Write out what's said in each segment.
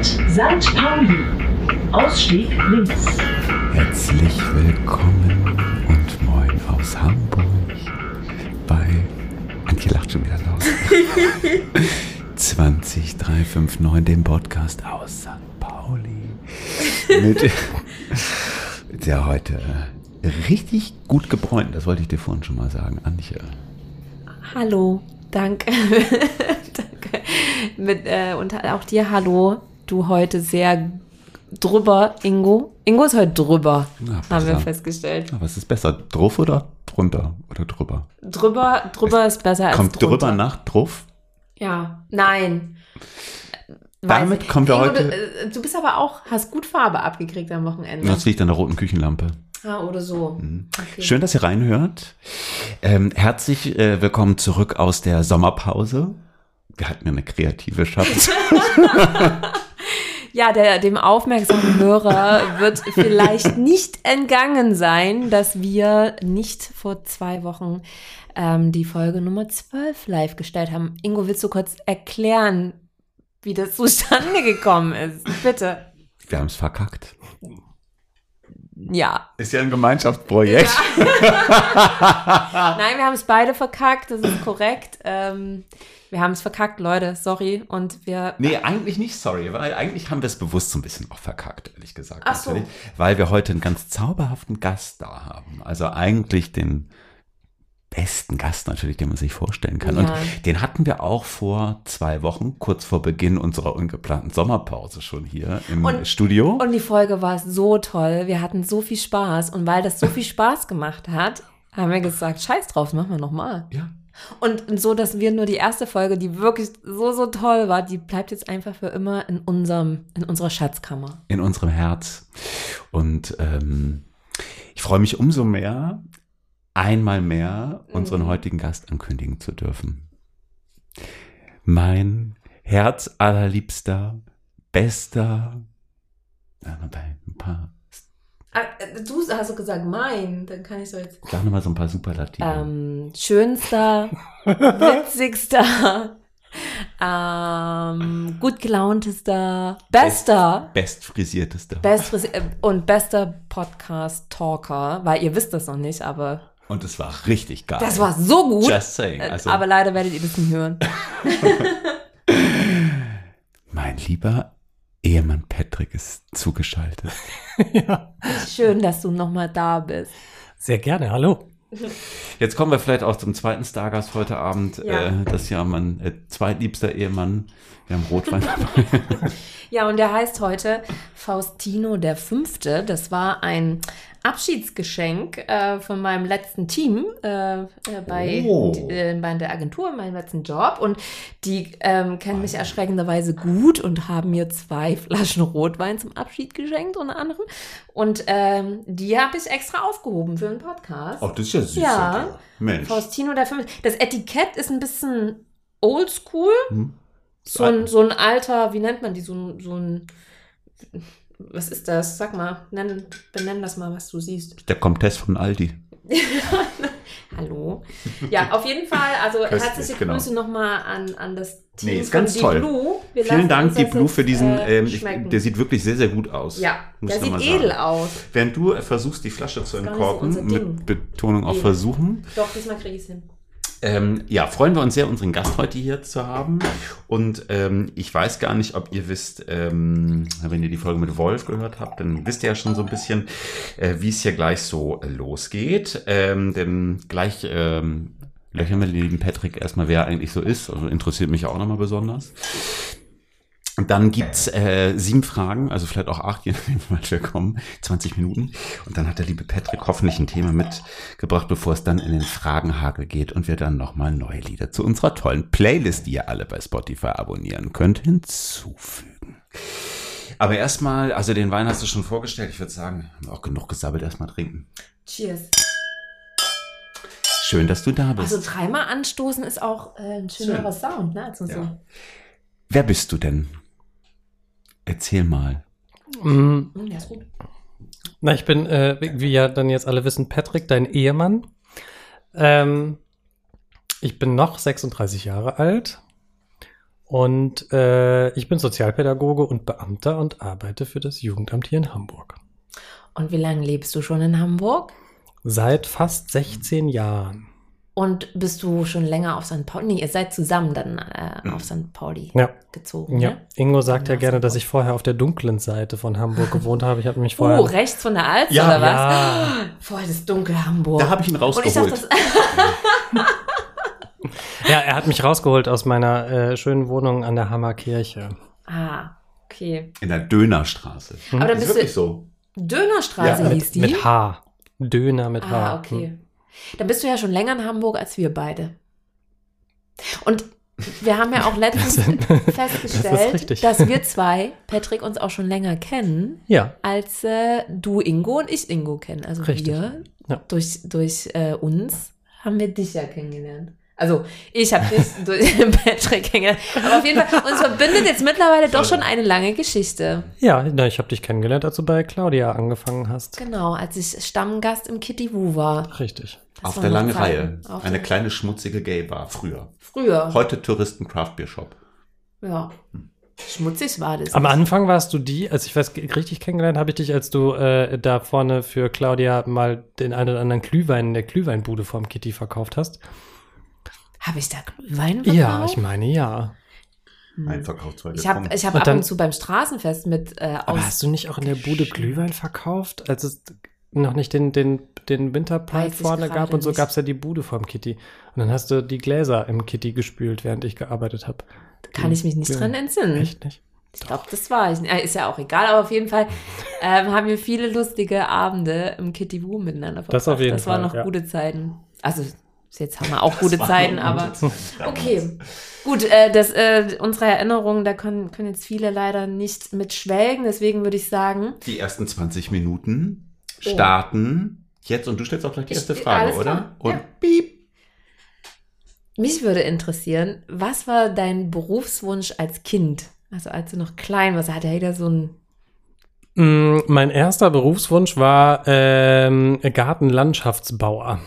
Etiquette St. Pauli. Ausstieg links. Herzlich willkommen und moin aus Hamburg bei Antje lacht schon wieder laut. 20359, dem Podcast aus St. Pauli. Mit der heute richtig gut gebräunt, das wollte ich dir vorhin schon mal sagen, Antje. Hallo, danke. danke. Mit, äh, und auch dir hallo, du heute sehr drüber, Ingo. Ingo ist heute drüber, Ja, haben wir festgestellt. Aber was ist besser, drauf oder drunter oder drüber? Drüber, drüber ist besser als Kommt drüber nach drauf? Ja, nein. Damit Weiß ich. kommen wir Ingo, heute- Du, äh, du bist aber auch, hast gut Farbe abgekriegt am Wochenende. Das liegt an der roten Küchenlampe. Ah, oder so. Okay. Mhm. Schön, dass ihr reinhört. Ähm, herzlich äh, willkommen zurück aus der Sommerpause. Wir hatten ja eine kreative Schatz. Ja, der, dem aufmerksamen Hörer wird vielleicht nicht entgangen sein, dass wir nicht vor zwei Wochen ähm, die Folge Nummer 12 live gestellt haben. Ingo, willst du kurz erklären, wie das zustande gekommen ist? Bitte. Wir haben es verkackt. Ja. Ist ja ein Gemeinschaftsprojekt. Nein, wir haben es beide verkackt, das ist korrekt. Ähm, wir haben es verkackt, Leute, sorry. Und wir. Nee, eigentlich nicht, sorry, weil eigentlich haben wir es bewusst so ein bisschen auch verkackt, ehrlich gesagt. Ach so. Weil wir heute einen ganz zauberhaften Gast da haben. Also eigentlich den besten Gast natürlich, den man sich vorstellen kann. Ja. Und den hatten wir auch vor zwei Wochen, kurz vor Beginn unserer ungeplanten Sommerpause schon hier im Und- Studio. Und die Folge war so toll. Wir hatten so viel Spaß. Und weil das so viel Spaß gemacht hat, haben wir gesagt, scheiß drauf, machen wir nochmal. ja. Und so, dass wir nur die erste Folge, die wirklich so, so toll war, die bleibt jetzt einfach für immer in unserem, in unserer Schatzkammer. in unserem Herz. Und ähm, ich freue mich umso mehr, einmal mehr unseren Mhm. heutigen Gast ankündigen zu dürfen. Mein Herz allerliebster, bester, ein paar, Ah, äh, Du hast so gesagt, mein, dann kann ich so jetzt. sag nochmal so ein paar Superlative. Ähm, schönster, witzigster, ähm, gut gelauntester, bester. Bestfrisiertester. Best äh, und bester Podcast-Talker, weil ihr wisst das noch nicht, aber Und es war richtig geil. das war so gut. Just saying. Also, aber leider werdet ihr das nicht hören. mein lieber Ehemann Patrick ist zugeschaltet. ja, Schön, dass du nochmal da bist. sehr gerne. Hallo. Jetzt kommen wir vielleicht auch zum zweiten Stargast heute Abend. Ja. Äh, das ist ja mein äh, zweitliebster Ehemann. Wir haben Rotwein dabei. Ja, und der heißt heute Faustino der Fünfte. Das war ein Abschiedsgeschenk äh, von meinem letzten Team äh, äh, bei, Oh. äh, bei der Agentur, in meinem letzten Job. Und die ähm, kennen mich erschreckenderweise gut und haben mir zwei Flaschen Rotwein zum Abschied geschenkt, unter anderem. Und ähm, die habe ich extra aufgehoben für einen Podcast. das ist ja süß. Ja. Mensch. Faustino der Fünfte. Das Etikett ist ein bisschen oldschool. Hm. So ein, so ein alter, wie nennt man die? So ein, so ein, was ist das? Sag mal, nenn, benenn das mal, was du siehst. Der Comtesse von Aldi. Hallo. Ja, auf jeden Fall, also herzliche genau. Grüße nochmal an, an das Team Nee, ist ganz toll. Blue. Wir Vielen Dank, die Blue, für diesen. äh, ähm, ich, der sieht wirklich sehr, sehr gut aus. ja, muss der sieht edel sagen. aus. Während du äh, versuchst, die Flasche zu entkorken, mit Betonung auf Edel. Versuchen, Doch, diesmal kriege ich es hin. Ähm, ja, freuen wir uns sehr, unseren Gast heute hier zu haben. Und ähm, ich weiß gar nicht, ob ihr wisst, ähm, wenn ihr die Folge mit Wolf gehört habt, dann wisst ihr ja schon so ein bisschen, äh, wie es hier gleich so äh, losgeht. Ähm, denn gleich ähm, löchern wir den lieben Patrick erstmal, wer er eigentlich so ist. Also interessiert mich auch nochmal besonders. Und dann gibt's äh, sieben Fragen, also vielleicht auch acht, je nachdem, weit wir kommen, 20 Minuten. Und dann hat der liebe Patrick hoffentlich ein Thema mitgebracht, bevor es dann in den Fragenhagel geht und wir dann nochmal neue Lieder zu unserer tollen Playlist, die ihr alle bei Spotify abonnieren könnt, hinzufügen. Aber erstmal, also den Wein hast du schon vorgestellt, ich würde sagen, auch genug gesabbelt, erstmal trinken. Cheers. Schön, dass du da bist. Also dreimal anstoßen ist auch äh, ein schönerer Sound, ne? Also so. Ja. Wer bist du denn? Erzähl mal. Mm, Hm, ja, ist gut. Na, ich bin, äh, wie wie ja dann jetzt alle wissen, Patrick, dein Ehemann. Ähm, ich bin noch 36 Jahre alt Und äh, ich bin Sozialpädagoge und Beamter und arbeite für das Jugendamt hier in Hamburg. Und wie lange lebst du schon in Hamburg? Seit fast 16 Jahren. Und bist du schon länger auf St. Pauli? Nee, ihr seid zusammen dann äh, auf St. Pauli Ja. gezogen. Ja, ne? Ingo sagt ja Ja, gerne, dass ich vorher auf der dunklen Seite von Hamburg gewohnt habe. Ich habe mich vorher. Oh, rechts von der Alster Ja, oder was? ja. Voll das dunkle Hamburg. Da habe ich ihn Und ich rausgeholt. das, Ja, er hat mich rausgeholt aus meiner äh, schönen Wohnung an der Hammerkirche. ah, okay. In der Dönerstraße. Aber dann Das ist bist wirklich du, so. Dönerstraße Ja, hieß die? Mit H. Döner mit H. Ah, okay. Dann bist du ja schon länger in Hamburg als wir beide. Und wir haben ja auch letztens Das das festgestellt, richtig. dass wir zwei, Patrick, uns auch schon länger kennen, Ja, als äh, du Ingo und ich Ingo kennen. Also Richtig. wir, Ja. durch, durch äh, uns, haben wir dich ja kennengelernt. Also ich habe dich durch Patrick kennengelernt. Aber auf jeden Fall, uns verbindet jetzt mittlerweile doch schon eine lange Geschichte. ja, na, ich habe dich kennengelernt, als du bei Claudia angefangen hast. Genau, als ich Stammgast im Kitty Wu war. Richtig. Das Auf der langen. Reihe. Auf Eine kleine schmutzige Gay-Bar früher. Früher. Heute Touristen Craft Beer Shop. Ja. Schmutzig war das. Am Anfang warst du die, als ich weiß, richtig kennengelernt habe ich dich, als du äh, da vorne für Claudia mal den einen oder anderen Glühwein in der Glühweinbude vorm Kitty verkauft hast. Habe ich da Glühwein verkauft? Ja, ich meine ja. Ein Verkaufsweise. Ich habe ich hab Und ab dann- und zu beim Straßenfest mit äh, aus. Aber hast du nicht auch in der Bude Glühwein verkauft, als es noch nicht den, den, den Winterplan vorne gab und so gab es ja die Bude vorm Kitty. Und dann hast du die Gläser im Kitty gespült, während ich gearbeitet habe. kann ich mich nicht Ja. dran entsinnen. Echt nicht? Ich glaube, das war ich. Ist ja auch egal, aber auf jeden Fall ähm, haben wir viele lustige Abende im Kitty Wu miteinander verbracht. Das auf jeden Das waren Fall, noch ja. gute Zeiten. Also jetzt haben wir auch gute Zeiten, aber gute Zeiten damals. okay. Gut, äh, das, äh, unsere Erinnerungen, da können, können jetzt viele leider nicht mitschwelgen. Deswegen würde ich sagen, Die ersten 20 Minuten Oh. starten jetzt und du stellst auch gleich die Ich- erste Frage, alles oder? klar, Und ja. piep. mich würde interessieren, was war dein Berufswunsch als Kind? Also als du noch klein warst, hat ja jeder so ein Mm, Mein erster Berufswunsch war ähm, Gartenlandschaftsbauer.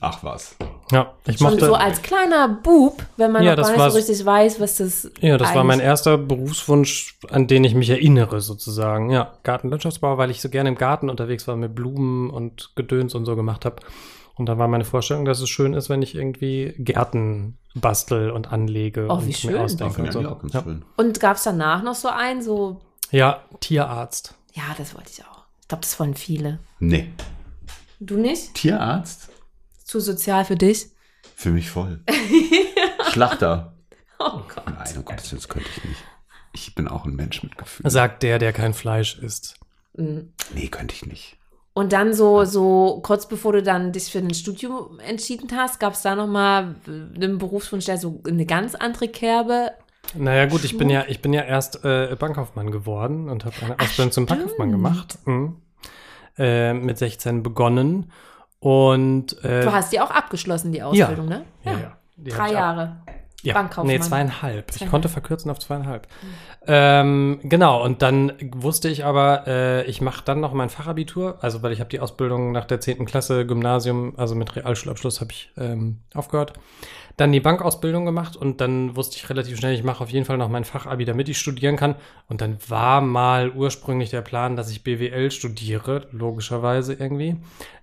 Ach was. Ja, ich schon mochte. so als kleiner Bub, wenn man Ja, noch das gar nicht war so richtig weiß, was das Ja, das war mein erster Berufswunsch, an den ich mich erinnere, sozusagen. Ja, Gartenlandschaftsbau, weil ich so gerne im Garten unterwegs war, mit Blumen und Gedöns und so gemacht habe. Und da war meine Vorstellung, dass es schön ist, wenn ich irgendwie Gärten bastel und anlege Oh, und wie schön. mir ausdenke und so. Ja. schön. Und gab es danach noch so einen, so, ja, Tierarzt. ja, das wollte ich auch. Ich glaube, das wollen viele. Nee. Du nicht? Tierarzt? Zu sozial für dich? Für mich voll. Schlachter. Oh Gott. Nein, Gottes Willen, das könnte ich nicht. Ich bin auch ein Mensch mit Gefühl. Sagt der, der kein Fleisch isst. Mhm. Nee, könnte ich nicht. Und dann so, so kurz bevor du dann dich für ein Studium entschieden hast, gab es da noch mal einen Berufswunsch, der so eine ganz andere Kerbe. Naja, gut, ich bin ja, ich bin ja erst äh, Bankkaufmann geworden und habe eine Ausbildung zum Bankkaufmann gemacht. Mhm. Äh, mit 16 begonnen. Und äh, Du hast die auch abgeschlossen, die ja. Ausbildung, ne? Ja, ja. Die hab Drei ich Jahre. Ja, Bankkaufmann. nee, zweieinhalb. Ich Zweieinhalb. konnte verkürzen auf zweieinhalb. Ähm, genau, und dann wusste ich aber, äh, ich mache dann noch mein Fachabitur, also weil ich habe die Ausbildung nach der 10. Klasse Gymnasium, also mit Realschulabschluss habe ich ähm, aufgehört. Dann die Bankausbildung gemacht und dann wusste ich relativ schnell, ich mache auf jeden Fall noch mein Fachabi, damit ich studieren kann. Und dann war mal ursprünglich der Plan, dass ich BWL studiere, logischerweise irgendwie.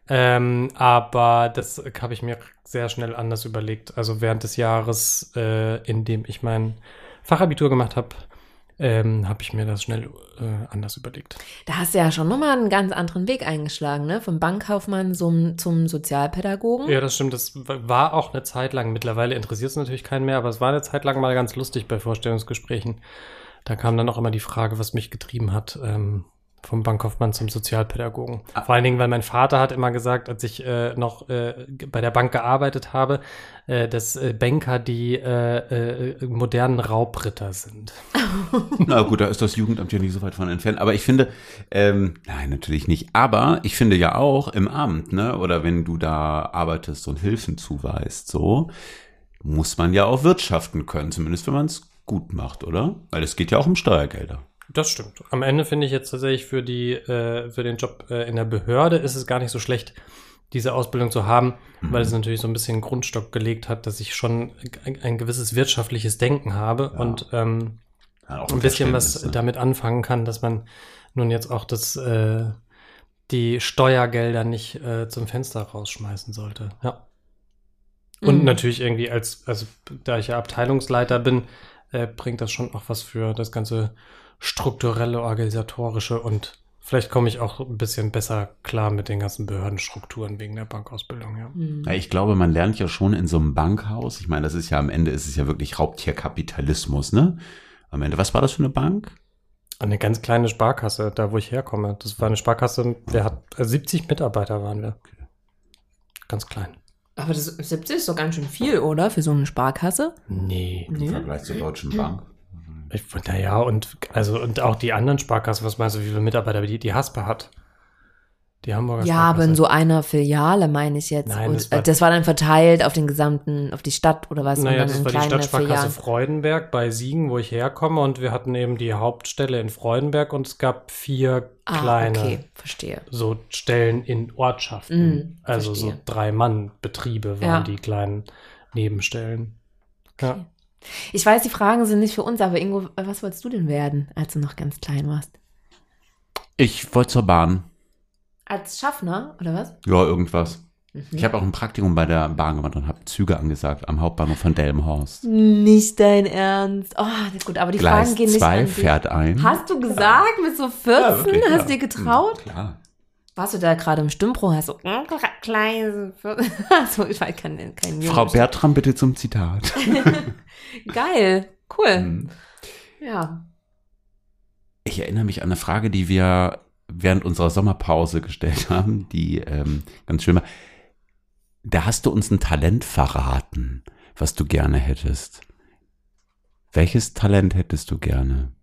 Ähm, aber das habe ich mir sehr schnell anders überlegt. Also während des Jahres, äh, in dem ich mein Fachabitur gemacht habe, ähm, habe ich mir das schnell äh, anders überlegt. Da hast du ja schon nochmal einen ganz anderen Weg eingeschlagen, ne? Vom Bankkaufmann zum, zum Sozialpädagogen. Ja, das stimmt. Das war auch eine Zeit lang. Mittlerweile interessiert es natürlich keinen mehr, aber es war eine Zeit lang mal ganz lustig bei Vorstellungsgesprächen. Da kam dann auch immer die Frage, was mich getrieben hat, ähm, vom Bankkaufmann zum Sozialpädagogen. Ah. Vor allen Dingen, weil mein Vater hat immer gesagt, als ich äh, noch äh, bei der Bank gearbeitet habe, äh, dass äh, Banker die äh, äh, modernen Raubritter sind. Na gut, da ist das Jugendamt ja nicht so weit von entfernt. Aber ich finde, ähm, nein, natürlich nicht. Aber ich finde ja auch im Amt, ne, oder wenn du da arbeitest und Hilfen zuweist, so, muss man ja auch wirtschaften können, zumindest wenn man es gut macht, oder? Weil es geht ja auch um Steuergelder. Das stimmt. Am Ende finde ich jetzt tatsächlich für die, äh, für den Job äh, in der Behörde ist es gar nicht so schlecht, diese Ausbildung zu haben, Mhm. weil es natürlich so ein bisschen Grundstock gelegt hat, dass ich schon ein, ein gewisses wirtschaftliches Denken habe Ja. und ähm, Ja, auch ein bisschen was ne? damit anfangen kann, dass man nun jetzt auch das, äh, die Steuergelder nicht äh, zum Fenster rausschmeißen sollte. Ja. Und Mhm. natürlich irgendwie als, also da ich ja Abteilungsleiter bin, äh, bringt das schon auch was für das ganze strukturelle, organisatorische und vielleicht komme ich auch ein bisschen besser klar mit den ganzen Behördenstrukturen wegen der Bankausbildung, ja. Mhm. Ja, ich glaube, man lernt ja schon in so einem Bankhaus. Ich meine, das ist ja am Ende ist es ja wirklich Raubtierkapitalismus, ne? Am Ende, was war das für eine Bank? Eine ganz kleine Sparkasse, da wo ich herkomme. Das war eine Sparkasse, der hat äh, 70 Mitarbeiter waren wir. Ganz klein. Aber das 70 ist doch ganz schön viel, oder? Für so eine Sparkasse? Nee. Im Nee. Vergleich zur Deutschen Bank. Naja, und also und auch die anderen Sparkassen, was meinst du, wie viele Mitarbeiter die, die Haspe hat? Die Hamburger Ja, aber in so einer Filiale meine ich jetzt. Nein, Und, das war- war, das war dann verteilt auf den gesamten, auf die Stadt oder was? Naja, das war die Stadtsparkasse. Freudenberg bei Siegen, wo ich herkomme. Und wir hatten eben die Hauptstelle in Freudenberg und es gab vier Ah, kleine okay, verstehe. so Stellen in Ortschaften. Mm, also verstehe. so Drei-Mann-Betriebe waren Ja. die kleinen Nebenstellen. Ja. Ich weiß, die Fragen sind nicht für uns, aber Ingo, was wolltest du denn werden, als du noch ganz klein warst? Ich wollte zur Bahn. Als Schaffner, oder was? Ja, irgendwas. Mhm. Ich habe auch ein Praktikum bei der Bahn gemacht und habe Züge angesagt am Hauptbahnhof von Delmenhorst. Nicht dein Ernst. Oh, das ist gut, aber die Gleis Fragen gehen nicht 2 an fährt ein. Hast du gesagt, mit so 14? Ja, wirklich, hast ja. du dir getraut? Hm, Klar. Warst du da gerade im Stimmbruch? Hast du, mm, klein, so, ich weiß kein, kein Junge. Frau Bertram, bitte zum Zitat. Geil, cool. Hm. Ja. Ich erinnere mich an eine Frage, die wir während unserer Sommerpause gestellt haben, die ähm, ganz schön war. Da hast du uns ein Talent verraten, was du gerne hättest. Welches Talent hättest du gerne?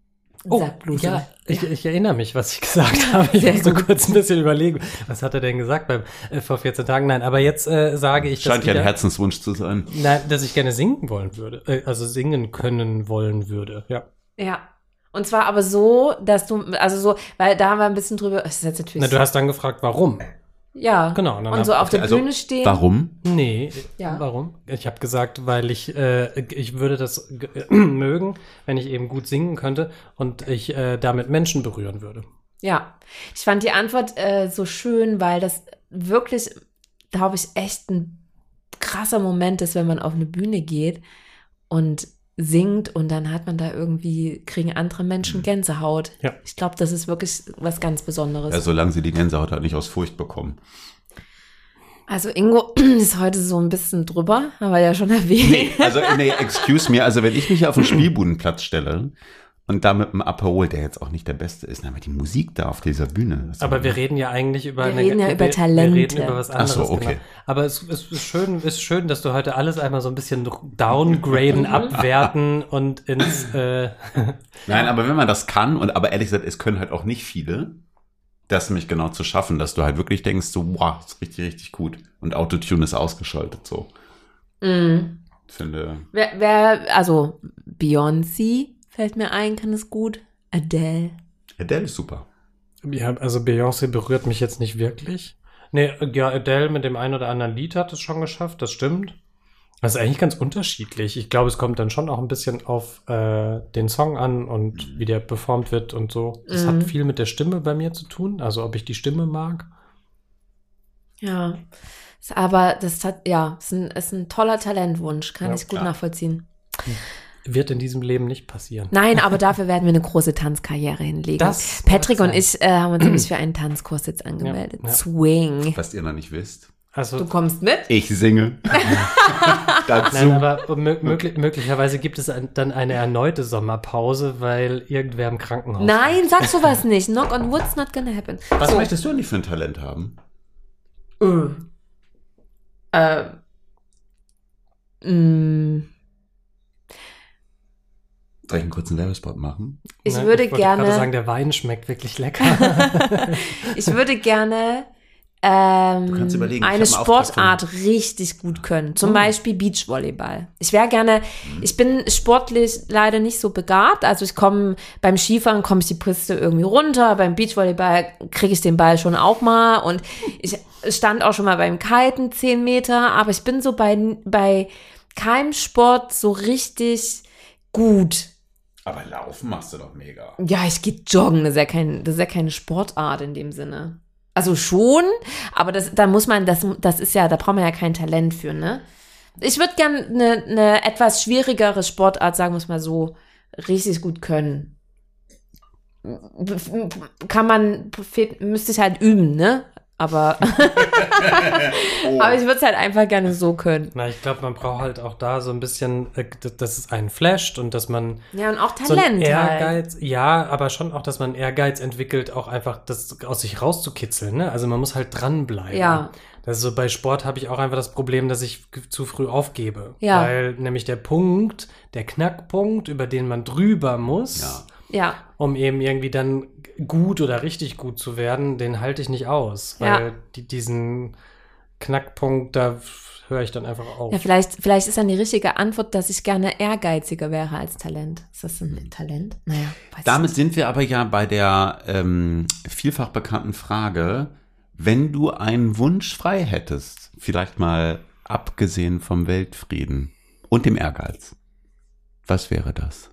Oh, ja, ich, ich erinnere mich, was ich gesagt habe. Ich Sehr muss so gut. kurz ein bisschen überlegen. Was hat er denn gesagt beim, äh, vor 14 Tagen? Nein, aber jetzt äh, sage ich, Scheint dass, ja ein Herzenswunsch zu sein. Nein, dass ich gerne singen wollen würde. Äh, also singen können wollen würde. Ja. Ja. Und zwar aber so, dass du, also so, weil da haben wir ein bisschen drüber, das ist jetzt natürlich, Na, du hast dann gefragt, warum? Ja. Genau, und dann Und so auf der also, Bühne stehen. Warum? Nee, Ja. warum? Ich habe gesagt, weil ich, äh, ich würde das äh, mögen, wenn ich eben gut singen könnte und ich äh, damit Menschen berühren würde. Ja, ich fand die Antwort äh, so schön, weil das wirklich, glaube ich, echt ein krasser Moment ist, wenn man auf eine Bühne geht und singt und dann hat man da irgendwie, kriegen andere Menschen Gänsehaut. Ja. Ich glaube, das ist wirklich was ganz Besonderes. Ja, solange sie die Gänsehaut hat, nicht aus Furcht bekommen. Also Ingo ist heute so ein bisschen drüber, haben wir ja schon erwähnt. Nee, also, nee, excuse me. Also, wenn ich mich auf den Spielbudenplatz stelle und da mit einem Aperol, der jetzt auch nicht der beste ist, aber die Musik da auf dieser Bühne. Aber wir reden ja eigentlich über Wir reden ja über Talente. Wir reden über was Ach anderes. so, okay. Genau. Aber es, es ist schön, ist schön, dass du heute alles einmal so ein bisschen downgraden, abwerten und ins äh, Nein, aber wenn man das kann, und aber ehrlich gesagt, es können halt auch nicht viele, das nämlich genau zu schaffen, dass du halt wirklich denkst, so, wow, ist richtig, richtig gut. Und Autotune ist ausgeschaltet, so. Mm. Finde. Wer, wer, also Beyoncé fällt mir ein, kann es gut. Adele. Adele ist super. Ja, also Beyoncé berührt mich jetzt nicht wirklich. Nee, ja, Adele mit dem einen oder anderen Lied hat es schon geschafft, das stimmt. Das ist eigentlich ganz unterschiedlich. Ich glaube, es kommt dann schon auch ein bisschen auf äh, den Song an und wie der performt wird und so. Das Mhm. hat viel mit der Stimme bei mir zu tun, also ob ich die Stimme mag. Ja. Aber das hat, ja, ist ein, ist ein toller Talentwunsch, kann Ja, ich gut klar. nachvollziehen. Wird in diesem Leben nicht passieren. Nein, aber dafür werden wir eine große Tanzkarriere hinlegen. Das Patrick und ich äh, haben uns nämlich für einen Tanzkurs jetzt angemeldet. Ja, ja. Swing. Was ihr noch nicht wisst. Also, Du kommst mit? Ich singe. Dazu. Nein, aber mö möglich, möglicherweise gibt es ein, dann eine erneute Sommerpause, weil irgendwer im Krankenhaus Nein, sag sowas nicht. Knock on wood's not gonna happen. Was so. möchtest du eigentlich für ein Talent haben? Äh. Äh. Mm. Soll ich einen kurzen Werbespot machen? Ich Ne? würde gerade gerne. sagen, der Wein schmeckt wirklich lecker. ich würde gerne ähm, ich eine hab einen Sportart richtig gut können. Zum Oh. Beispiel Beachvolleyball. Ich wäre gerne, Mhm. ich bin sportlich leider nicht so begabt. Also ich komme beim Skifahren komme ich die Piste irgendwie runter. Beim Beachvolleyball kriege ich den Ball schon auch mal. Und ich stand auch schon mal beim Kiten 10 Meter. Aber ich bin so bei, bei keinem Sport so richtig gut. Aber laufen machst du doch mega. Ja, ich gehe joggen. Das ist ja, kein, das ist ja keine Sportart in dem Sinne. Also schon, aber das, da muss man, das, das ist ja, da braucht man ja kein Talent für, ne? Ich würde gern eine ne etwas schwierigere Sportart, sagen wir es mal so, richtig gut können. Kann man, müsste ich halt üben, ne? Aber, Oh. aber ich würde es halt einfach gerne so können. Na, ich glaube, man braucht halt auch da so ein bisschen, äh, dass es einen flasht und dass man Ja, und auch so Talent halt. Ehrgeiz, ja, aber schon auch, dass man Ehrgeiz entwickelt, auch einfach das aus sich rauszukitzeln. Ne? Also man muss halt dranbleiben. Ja. Das ist so bei Sport habe ich auch einfach das Problem, dass ich zu früh aufgebe. Ja. Weil nämlich der Punkt, der Knackpunkt, über den man drüber muss, Ja. Ja, um eben irgendwie dann gut oder richtig gut zu werden, den halte ich nicht aus. Weil Ja. die, diesen Knackpunkt, da höre ich dann einfach auf. ja vielleicht, vielleicht ist dann die richtige Antwort, dass ich gerne ehrgeiziger wäre als Talent. Ist das ein Talent? Naja, weiß Damit ich sind wir aber ja bei der ähm, vielfach bekannten Frage, wenn du einen Wunsch frei hättest, vielleicht mal abgesehen vom Weltfrieden und dem Ehrgeiz, was wäre das?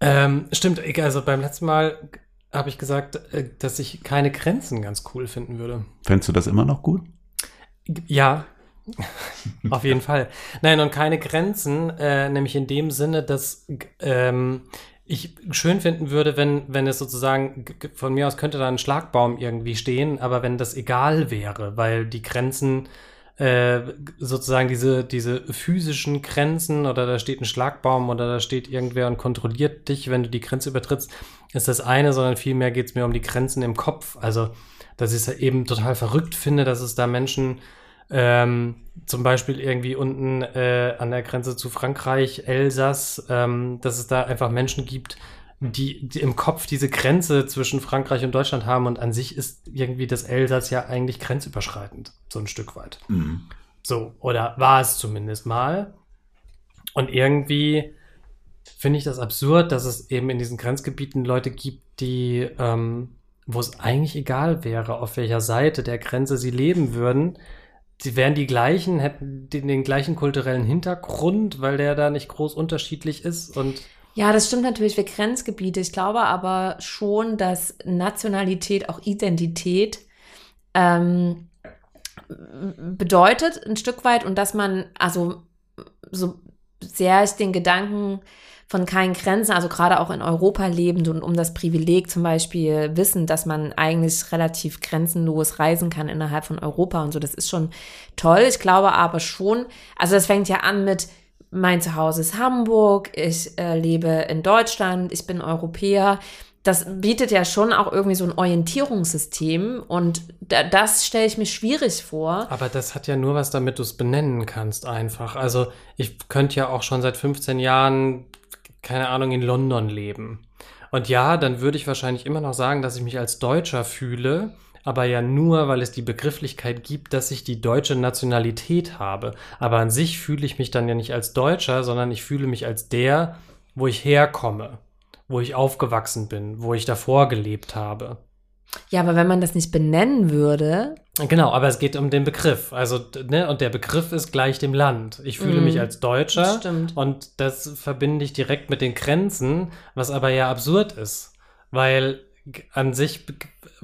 Ähm, stimmt, also beim letzten Mal habe ich gesagt, äh, dass ich keine Grenzen ganz cool finden würde. Fändest du das immer noch gut? Ja, auf jeden Fall. Nein, und keine Grenzen, äh, nämlich in dem Sinne, dass ähm, ich schön finden würde, wenn, wenn es sozusagen, von mir aus könnte da ein Schlagbaum irgendwie stehen, aber wenn das egal wäre, weil die Grenzen äh, sozusagen diese, diese physischen Grenzen oder da steht ein Schlagbaum oder da steht irgendwer und kontrolliert dich, wenn du die Grenze übertrittst, ist das eine, sondern vielmehr geht es mir um die Grenzen im Kopf. Also, dass ich es eben total verrückt finde, dass es da Menschen ähm, zum Beispiel irgendwie unten äh, an der Grenze zu Frankreich, Elsass, ähm, dass es da einfach Menschen gibt, die, die im Kopf diese Grenze zwischen Frankreich und Deutschland haben und an sich ist irgendwie das Elsass ja eigentlich grenzüberschreitend, so ein Stück weit. Mhm. So, oder war es zumindest mal. Und irgendwie finde ich das absurd, dass es eben in diesen Grenzgebieten Leute gibt, die, ähm, wo es eigentlich egal wäre, auf welcher Seite der Grenze sie leben würden. Sie wären die gleichen, hätten den, den gleichen kulturellen Hintergrund, weil der da nicht groß unterschiedlich ist und Ja, das stimmt natürlich für Grenzgebiete. Ich glaube aber schon, dass Nationalität auch Identität ähm, bedeutet ein Stück weit und dass man, also so sehr ich den Gedanken von keinen Grenzen, also gerade auch in Europa lebend und um das Privileg zum Beispiel wissen, dass man eigentlich relativ grenzenlos reisen kann innerhalb von Europa und so, das ist schon toll. Ich glaube aber schon, also das fängt ja an mit, mein Zuhause ist Hamburg, ich äh, lebe in Deutschland, ich bin Europäer. Das bietet ja schon auch irgendwie so ein Orientierungssystem und da, das stelle ich mir schwierig vor. Aber das hat ja nur was, damit du es benennen kannst, einfach. Also, ich könnte ja auch schon seit 15 Jahren, keine Ahnung, in London leben. Und ja, dann würde ich wahrscheinlich immer noch sagen, dass ich mich als Deutscher fühle, aber ja nur, weil es die Begrifflichkeit gibt, dass ich die deutsche Nationalität habe. Aber an sich fühle ich mich dann ja nicht als Deutscher, sondern ich fühle mich als der, wo ich herkomme, wo ich aufgewachsen bin, wo ich davor gelebt habe. Ja, aber wenn man das nicht benennen würde, Genau, aber es geht um den Begriff. Also, ne, und der Begriff ist gleich dem Land. Ich fühle Mm, mich als Deutscher. das stimmt. Und das verbinde ich direkt mit den Grenzen, was aber ja absurd ist. Weil an sich,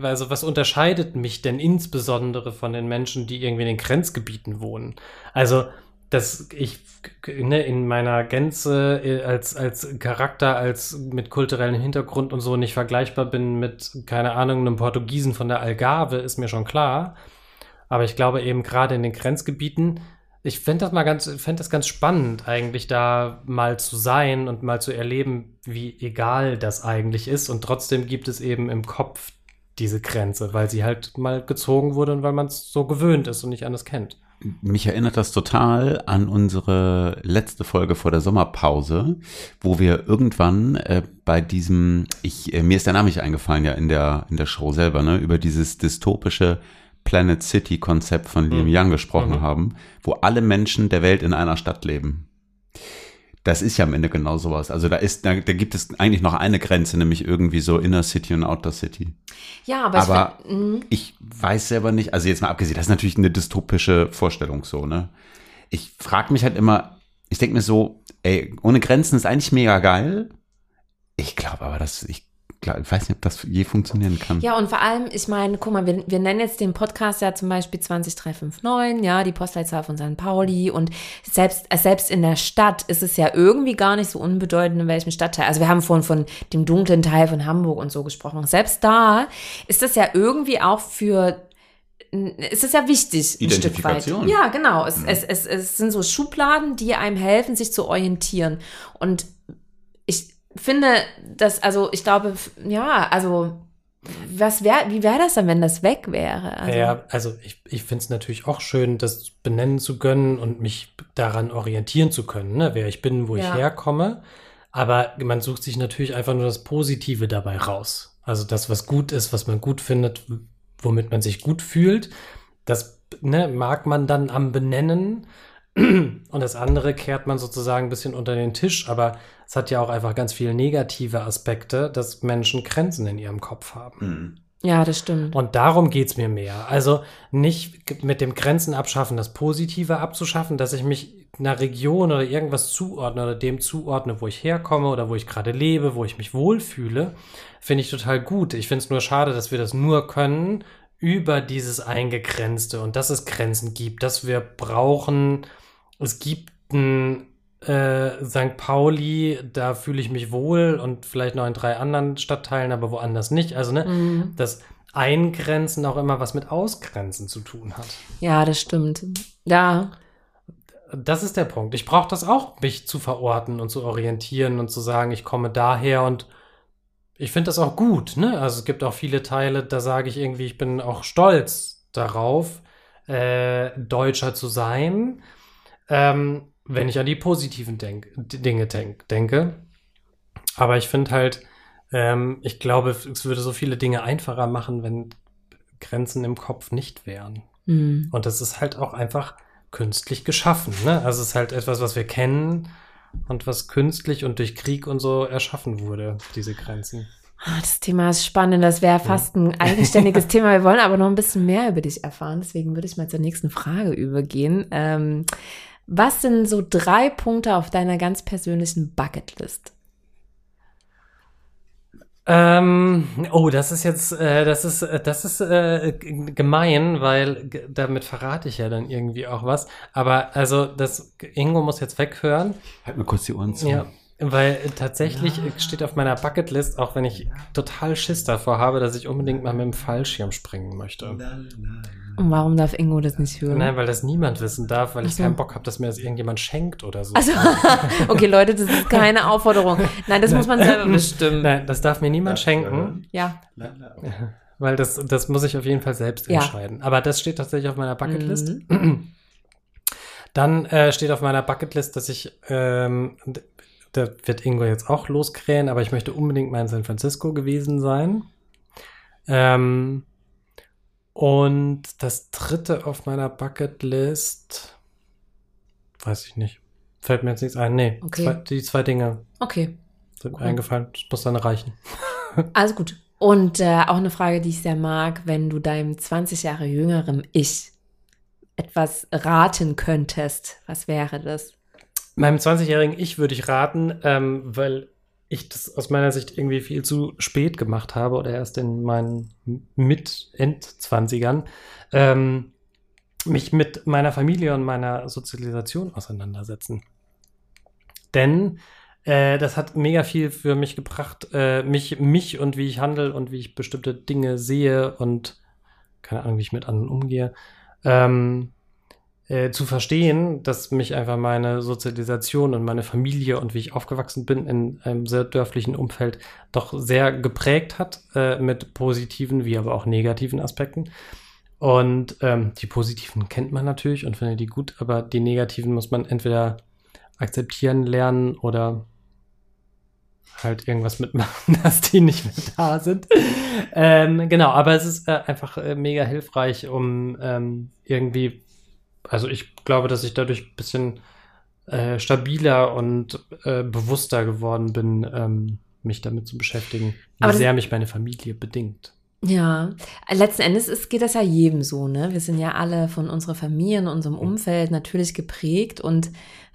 also was unterscheidet mich denn insbesondere von den Menschen, die irgendwie in den Grenzgebieten wohnen? Also, dass ich ne, in meiner Gänze äh, als, als Charakter, als mit kulturellem Hintergrund und so nicht vergleichbar bin mit, keine Ahnung, einem Portugiesen von der Algarve, ist mir schon klar. Aber ich glaube eben gerade in den Grenzgebieten, ich fände das mal ganz, fände das ganz spannend, eigentlich da mal zu sein und mal zu erleben, wie egal das eigentlich ist. Und trotzdem gibt es eben im Kopf diese Grenze, weil sie halt mal gezogen wurde und weil man es so gewöhnt ist und nicht anders kennt. mich erinnert das total an unsere letzte Folge vor der Sommerpause, wo wir irgendwann äh, bei diesem, ich, äh, mir ist der Name nicht eingefallen, ja, in der, in der Show selber, ne, über dieses dystopische Planet City Konzept von Liam Mhm. Young gesprochen Mhm. haben, wo alle Menschen der Welt in einer Stadt leben. Das ist ja am Ende genau sowas. Also da ist, da, da gibt es eigentlich noch eine Grenze, nämlich irgendwie so Inner City und Outer City. Ja, aber, Aber- ich find, mm, Ich weiß selber nicht, also jetzt mal abgesehen, das ist natürlich eine dystopische Vorstellung so, ne? Ich frage mich halt immer, ich denke mir so, ey, ohne Grenzen ist eigentlich mega geil. Ich glaube aber, dass ich, glaub, ich weiß nicht, ob das je funktionieren kann. Ja, und vor allem, ich meine, guck mal, wir, wir nennen jetzt den Podcast ja zum Beispiel 20359, ja, die Postleitzahl von St. Pauli und selbst, äh, selbst in der Stadt ist es ja irgendwie gar nicht so unbedeutend, in welchem Stadtteil. Also wir haben vorhin von dem dunklen Teil von Hamburg und so gesprochen. Selbst da ist das ja irgendwie auch für es ist ja wichtig, ein Stück weit. Identifikation. Ja, genau. Es, es, es, es sind so Schubladen, die einem helfen, sich zu orientieren. Und ich finde, dass, also ich glaube, ja, also was wär, wie wäre das dann, wenn das weg wäre? Also, ja, also ich, ich finde es natürlich auch schön, das benennen zu können und mich daran orientieren zu können, ne? wer ich bin, wo Ja. ich herkomme. Aber man sucht sich natürlich einfach nur das Positive dabei raus. Also das, was gut ist, was man gut findet, womit man sich gut fühlt, das ne, mag man dann am Benennen. Und das andere kehrt man sozusagen ein bisschen unter den Tisch, aber es hat ja auch einfach ganz viele negative Aspekte, dass Menschen Grenzen in ihrem Kopf haben. Hm. ja, das stimmt. Und darum geht's mir mehr. Also nicht mit dem Grenzen abschaffen, das Positive abzuschaffen, dass ich mich einer Region oder irgendwas zuordne oder dem zuordne, wo ich herkomme oder wo ich gerade lebe, wo ich mich wohlfühle, finde ich total gut. Ich finde es nur schade, dass wir das nur können über dieses Eingegrenzte und dass es Grenzen gibt, dass wir brauchen, es gibt ein äh, St. Pauli, da fühle ich mich wohl und vielleicht noch in drei anderen Stadtteilen, aber woanders nicht. Also, ne, Mhm. das Eingrenzen auch immer was mit Ausgrenzen zu tun hat. Ja, das stimmt. Ja, Das ist der Punkt. Ich brauche das auch, mich zu verorten und zu orientieren und zu sagen, ich komme daher und ich finde das auch gut. Ne? Also es gibt auch viele Teile, da sage ich irgendwie, ich bin auch stolz darauf, äh, Deutscher zu sein, ähm, wenn ich an die positiven denk Dinge denk denke. Aber ich finde halt, ähm, ich glaube, es würde so viele Dinge einfacher machen, wenn Grenzen im Kopf nicht wären. Mhm. Und das ist halt auch einfach künstlich geschaffen. Ne? Also es ist halt etwas, was wir kennen und was künstlich und durch Krieg und so erschaffen wurde, diese Grenzen. Ah, Das Thema ist spannend. Das wäre fast ein eigenständiges Thema. Wir wollen aber noch ein bisschen mehr über dich erfahren. Deswegen würde ich mal zur nächsten Frage übergehen. Ähm, was sind so drei Punkte auf deiner ganz persönlichen Bucketlist? Ähm, oh, das ist jetzt, äh, das ist, äh, das ist äh, gemein, weil damit verrate ich ja dann irgendwie auch was. Aber also, das Ingo muss jetzt weghören. Halt mal kurz die Ohren zu. Ja, weil tatsächlich äh, steht auf meiner Bucketlist, auch wenn ich total Schiss davor habe, dass ich unbedingt mal mit dem Fallschirm springen möchte. Und warum darf Ingo das nicht hören? Nein, weil das niemand wissen darf, weil ich so. keinen Bock habe, dass mir das irgendjemand schenkt oder so. Also, okay, Leute, das ist keine Aufforderung. Nein, das muss man selber bestimmen. Nein, das darf mir niemand schenken, Ja. weil das, das muss ich auf jeden Fall selbst Ja. entscheiden. Aber das steht tatsächlich auf meiner Bucketlist. Mhm. Dann äh, steht auf meiner Bucketlist, dass ich, ähm, da wird Ingo jetzt auch loskrähen, aber ich möchte unbedingt mal in San Francisco gewesen sein. Ähm, und das dritte auf meiner Bucketlist, weiß ich nicht. Fällt mir jetzt nichts ein. Nee, Okay. zwei, die zwei Dinge Okay, sind mir Cool. eingefallen. Das muss dann reichen. also gut. Und äh, auch eine Frage, die ich sehr mag, wenn du deinem 20 Jahre jüngeren Ich etwas raten könntest, was wäre das? Meinem 20-jährigen Ich würde ich raten, ähm, weil ich das aus meiner Sicht irgendwie viel zu spät gemacht habe oder erst in meinen Mit-End-20ern, ähm, mich mit meiner Familie und meiner Sozialisation auseinandersetzen. Denn äh, das hat mega viel für mich gebracht, äh, mich, mich und wie ich handle und wie ich bestimmte Dinge sehe und keine Ahnung, wie ich mit anderen umgehe. Ähm, äh, zu verstehen, dass mich einfach meine Sozialisation und meine Familie und wie ich aufgewachsen bin in einem sehr dörflichen Umfeld doch sehr geprägt hat, äh, mit positiven wie aber auch negativen Aspekten. Und ähm, die positiven kennt man natürlich und findet die gut, aber die negativen muss man entweder akzeptieren lernen oder halt irgendwas mitmachen, dass die nicht mehr da sind. ähm, genau, aber es ist äh, einfach äh, mega hilfreich, um ähm, irgendwie, also ich glaube, dass ich dadurch ein bisschen äh, stabiler und äh, bewusster geworden bin, ähm, mich damit zu beschäftigen, wie sehr mich meine Familie bedingt. Ja, letzten Endes ist, geht das ja jedem so, ne? Wir sind ja alle von unserer Familie und unserem Umfeld natürlich geprägt und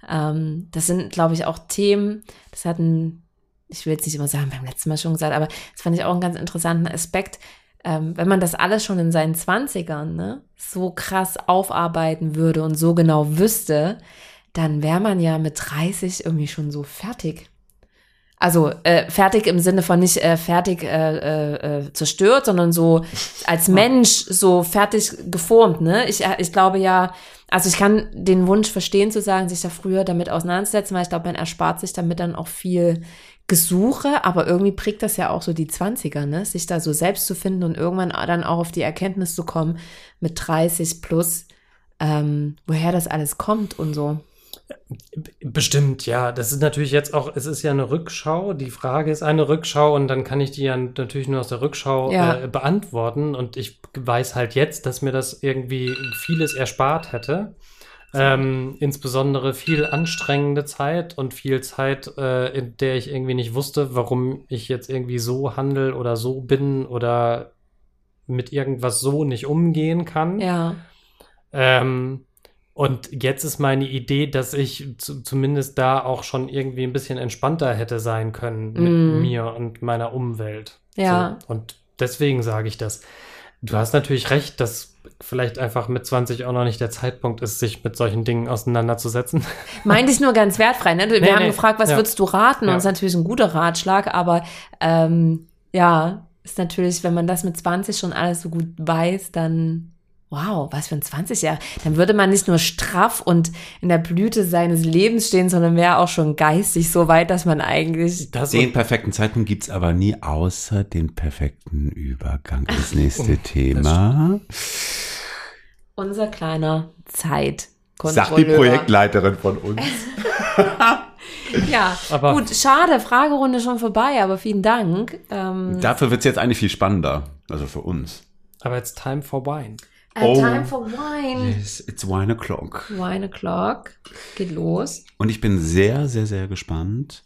ähm, das sind, glaube ich, auch Themen, das hatten, ich will jetzt nicht immer sagen, beim letzten Mal schon gesagt, aber das fand ich auch einen ganz interessanten Aspekt, ähm, wenn man das alles schon in seinen Zwanzigern ne, so krass aufarbeiten würde und so genau wüsste, dann wäre man ja mit 30 irgendwie schon so fertig. Also äh, fertig im Sinne von nicht äh, fertig äh, äh, äh, zerstört, sondern so als Mensch so fertig geformt. Ne? Ich, äh, ich glaube ja, also ich kann den Wunsch verstehen zu sagen, sich da früher damit auseinandersetzen, weil ich glaube, man erspart sich damit dann auch viel Gesuche, aber irgendwie prägt das ja auch so die 20er, ne? sich da so selbst zu finden und irgendwann dann auch auf die Erkenntnis zu kommen mit 30 plus, ähm, woher das alles kommt und so. Bestimmt, ja. Das ist natürlich jetzt auch, es ist ja eine Rückschau. Die Frage ist eine Rückschau und dann kann ich die ja natürlich nur aus der Rückschau Ja. äh, beantworten. Und ich weiß halt jetzt, dass mir das irgendwie vieles erspart hätte. Ähm, insbesondere viel anstrengende Zeit und viel Zeit, äh, in der ich irgendwie nicht wusste, warum ich jetzt irgendwie so handel oder so bin oder mit irgendwas so nicht umgehen kann. Ja. Ähm, und jetzt ist meine Idee, dass ich zu, zumindest da auch schon irgendwie ein bisschen entspannter hätte sein können mit Mm. mir und meiner Umwelt. Ja. So. Und deswegen sage ich das. Du hast natürlich recht, dass vielleicht einfach mit 20 auch noch nicht der Zeitpunkt ist, sich mit solchen Dingen auseinanderzusetzen. Meinte ich nur ganz wertfrei. Ne? Wir Nee, haben nee. gefragt, was Ja. würdest du raten? Und Ja. das ist natürlich ein guter Ratschlag, aber ähm, ja, ist natürlich, wenn man das mit 20 schon alles so gut weiß, dann wow, was für ein 20 Jahre. Dann würde man nicht nur straff und in der Blüte seines Lebens stehen, sondern wäre auch schon geistig so weit, dass man eigentlich Das Den perfekten Zeitpunkt gibt's aber nie, außer den perfekten Übergang ins nächste Thema. unser kleiner Zeit. Sagt die Projektleiterin von uns. Ja, Aber- gut, schade, Fragerunde schon vorbei, aber vielen Dank. Ähm, Dafür wird's jetzt eigentlich viel spannender. Also für uns. aber it's time for wine. Äh, Oh. time for wine. Yes, it's one o'clock. Wine o'clock. Geht los. Und ich bin sehr, sehr, sehr gespannt,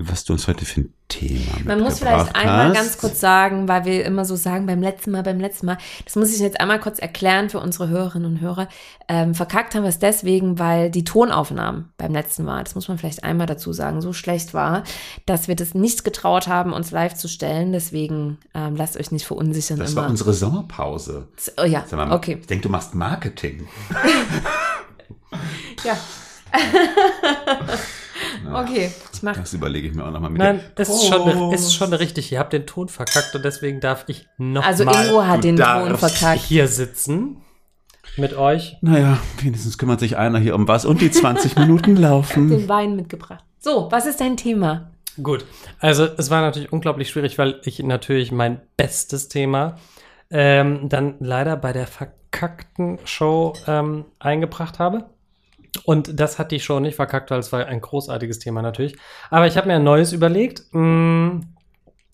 was du uns heute für ein Thema Man muss vielleicht einmal hast. ganz kurz sagen, weil wir immer so sagen, beim letzten Mal, beim letzten Mal. Das muss ich jetzt einmal kurz erklären für unsere Hörerinnen und Hörer. Ähm, verkackt haben wir es deswegen, weil die Tonaufnahmen beim letzten Mal, das muss man vielleicht einmal dazu sagen, so schlecht war, dass wir das nicht getraut haben, uns live zu stellen. Deswegen ähm, lasst euch nicht verunsichern Das immer. war unsere Sommerpause. oh ja, mal, okay. Ich denke, du machst Marketing. Ja. okay, ich mach Das überlege ich mir auch nochmal mit Nein, dir. es ist schon, ist schon richtig. Ihr habt den Ton verkackt und deswegen darf ich noch Also Ingo hat den Ton verkackt. hier sitzen mit euch. Naja, wenigstens kümmert sich einer hier um was und die 20 Minuten laufen. Den Wein mitgebracht. So, was ist dein Thema? Gut, also es war natürlich unglaublich schwierig, weil ich natürlich mein bestes Thema ähm, dann leider bei der verkackten Show ähm, eingebracht habe. Und das hat die Show nicht verkackt, weil es war ein großartiges Thema natürlich. Aber ich habe mir ein neues überlegt. mm,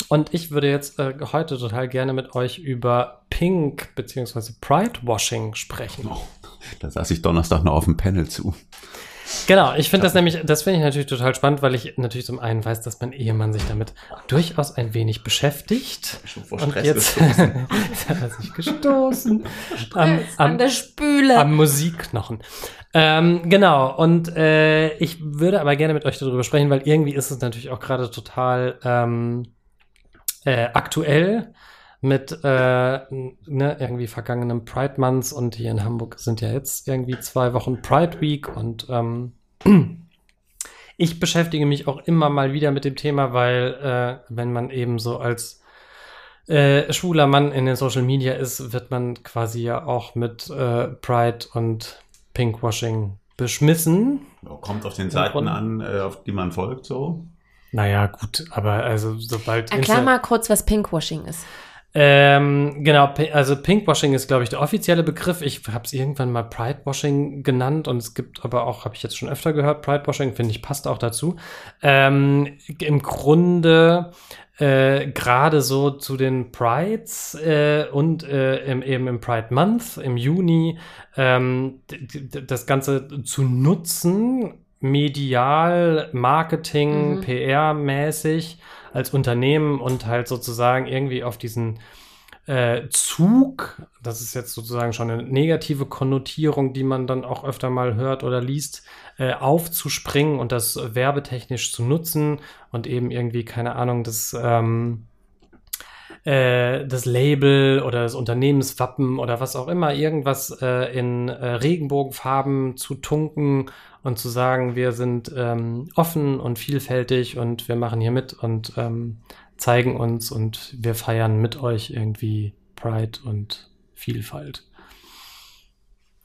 Und ich würde jetzt äh, heute total gerne mit euch über Pink bzw. Pride-Washing sprechen. Oh, da saß ich Donnerstag noch auf dem Panel zu. Genau, ich finde das nämlich, das finde ich natürlich total spannend, weil ich natürlich zum einen weiß, dass mein Ehemann sich damit durchaus ein wenig beschäftigt. vor Und Stress jetzt, gestoßen. jetzt hat er sich gestoßen. am, An am, der Spüle. am Musikknochen. Ähm, genau, und äh, ich würde aber gerne mit euch darüber sprechen, weil irgendwie ist es natürlich auch gerade total ähm, äh, aktuell mit äh, ne, irgendwie vergangenem Pride Month und hier in Hamburg sind ja jetzt irgendwie zwei Wochen Pride Week und ähm, ich beschäftige mich auch immer mal wieder mit dem Thema, weil äh, wenn man eben so als äh, schwuler Mann in den Social Media ist, wird man quasi ja auch mit äh, Pride und Pinkwashing beschmissen. Kommt auf den Seiten an, an, auf die man folgt, so. Naja, gut, aber also sobald Erklär Insta- mal kurz, was Pinkwashing ist. Ähm, genau, also Pinkwashing ist, glaube ich, der offizielle Begriff. Ich habe es irgendwann mal Pridewashing genannt und es gibt aber auch, habe ich jetzt schon öfter gehört, Pridewashing, finde ich, passt auch dazu. Ähm, Im Grunde äh, gerade so zu den Prides äh, und äh, im, eben im Pride Month im Juni ähm, das Ganze zu nutzen, medial, Marketing, Mhm. PR-mäßig als Unternehmen und halt sozusagen irgendwie auf diesen äh, Zug, das ist jetzt sozusagen schon eine negative Konnotierung, die man dann auch öfter mal hört oder liest, äh, aufzuspringen und das werbetechnisch zu nutzen und eben irgendwie, keine Ahnung, das, ähm, äh, das Label oder das Unternehmenswappen oder was auch immer, irgendwas äh, in äh, Regenbogenfarben zu tunken und zu sagen, wir sind ähm, offen und vielfältig und wir machen hier mit und ähm, zeigen uns und wir feiern mit euch irgendwie Pride und Vielfalt.